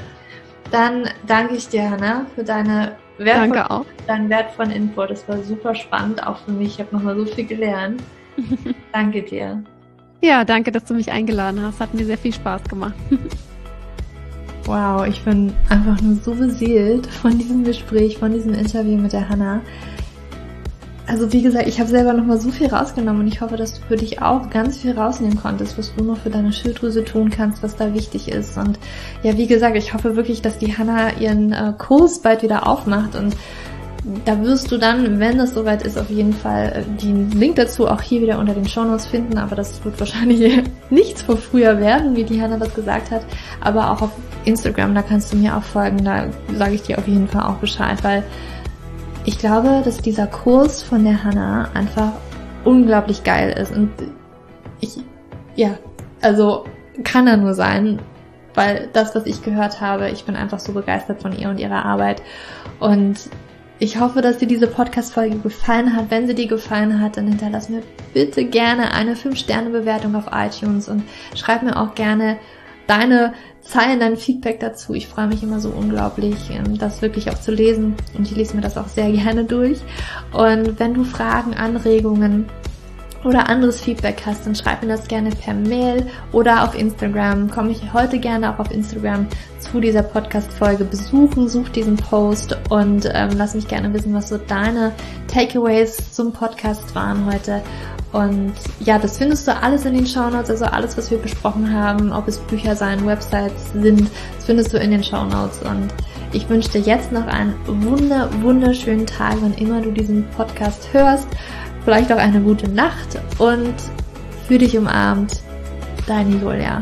dann danke ich dir, Hanna, für deine wertvollen, deinen wertvollen Info. Das war super spannend, auch für mich. Ich habe nochmal so viel gelernt. danke dir. Ja, danke, dass du mich eingeladen hast. Hat mir sehr viel Spaß gemacht. Wow, ich bin einfach nur so beseelt von diesem Gespräch, von diesem Interview mit der Hanna. Also wie gesagt, ich habe selber nochmal so viel rausgenommen und ich hoffe, dass du für dich auch ganz viel rausnehmen konntest, was du noch für deine Schilddrüse tun kannst, was da wichtig ist. Und ja, wie gesagt, ich hoffe wirklich, dass die Hanna ihren äh, Kurs bald wieder aufmacht und da wirst du dann, wenn es soweit ist, auf jeden Fall äh, den Link dazu auch hier wieder unter den Shownotes finden. Aber das wird wahrscheinlich nichts vor früher werden, wie die Hanna das gesagt hat. Aber auch auf Instagram, da kannst du mir auch folgen. Da sage ich dir auf jeden Fall auch Bescheid, weil ich glaube, dass dieser Kurs von der Hanna einfach unglaublich geil ist. Und ich, ja, also kann er nur sein, weil das, was ich gehört habe, ich bin einfach so begeistert von ihr und ihrer Arbeit. Und ich hoffe, dass dir diese Podcast-Folge gefallen hat. Wenn sie dir gefallen hat, dann hinterlass mir bitte gerne eine 5-Sterne-Bewertung auf iTunes und schreib mir auch gerne deine Zeilen, dein Feedback dazu. Ich freue mich immer so unglaublich, ähm, das wirklich auch zu lesen und ich lese mir das auch sehr gerne durch. Und wenn du Fragen, Anregungen oder anderes Feedback hast, dann schreib mir das gerne per Mail oder auf Instagram. Komme ich heute gerne auch auf Instagram zu dieser Podcast-Folge besuchen, such diesen Post und ähm, lass mich gerne wissen, was so deine Takeaways zum Podcast waren heute. Und ja, das findest du alles in den Shownotes, also alles, was wir besprochen haben, ob es Bücher sein, Websites sind, das findest du in den Shownotes. Und ich wünsche dir jetzt noch einen wunder, wunderschönen Tag, wann immer du diesen Podcast hörst vielleicht auch eine gute Nacht und für dich umarmt, deine Julia.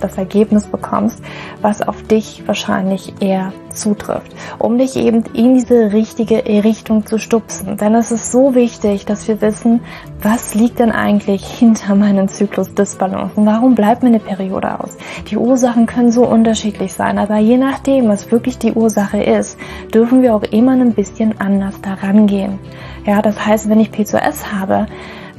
das Ergebnis bekommst, was auf dich wahrscheinlich eher zutrifft, um dich eben in diese richtige Richtung zu stupsen. Denn es ist so wichtig, dass wir wissen, was liegt denn eigentlich hinter meinen Zyklus-Disbalancen? Warum bleibt mir eine Periode aus? Die Ursachen können so unterschiedlich sein, aber je nachdem, was wirklich die Ursache ist, dürfen wir auch immer ein bisschen anders daran gehen. Ja, das heißt, wenn ich P2S habe,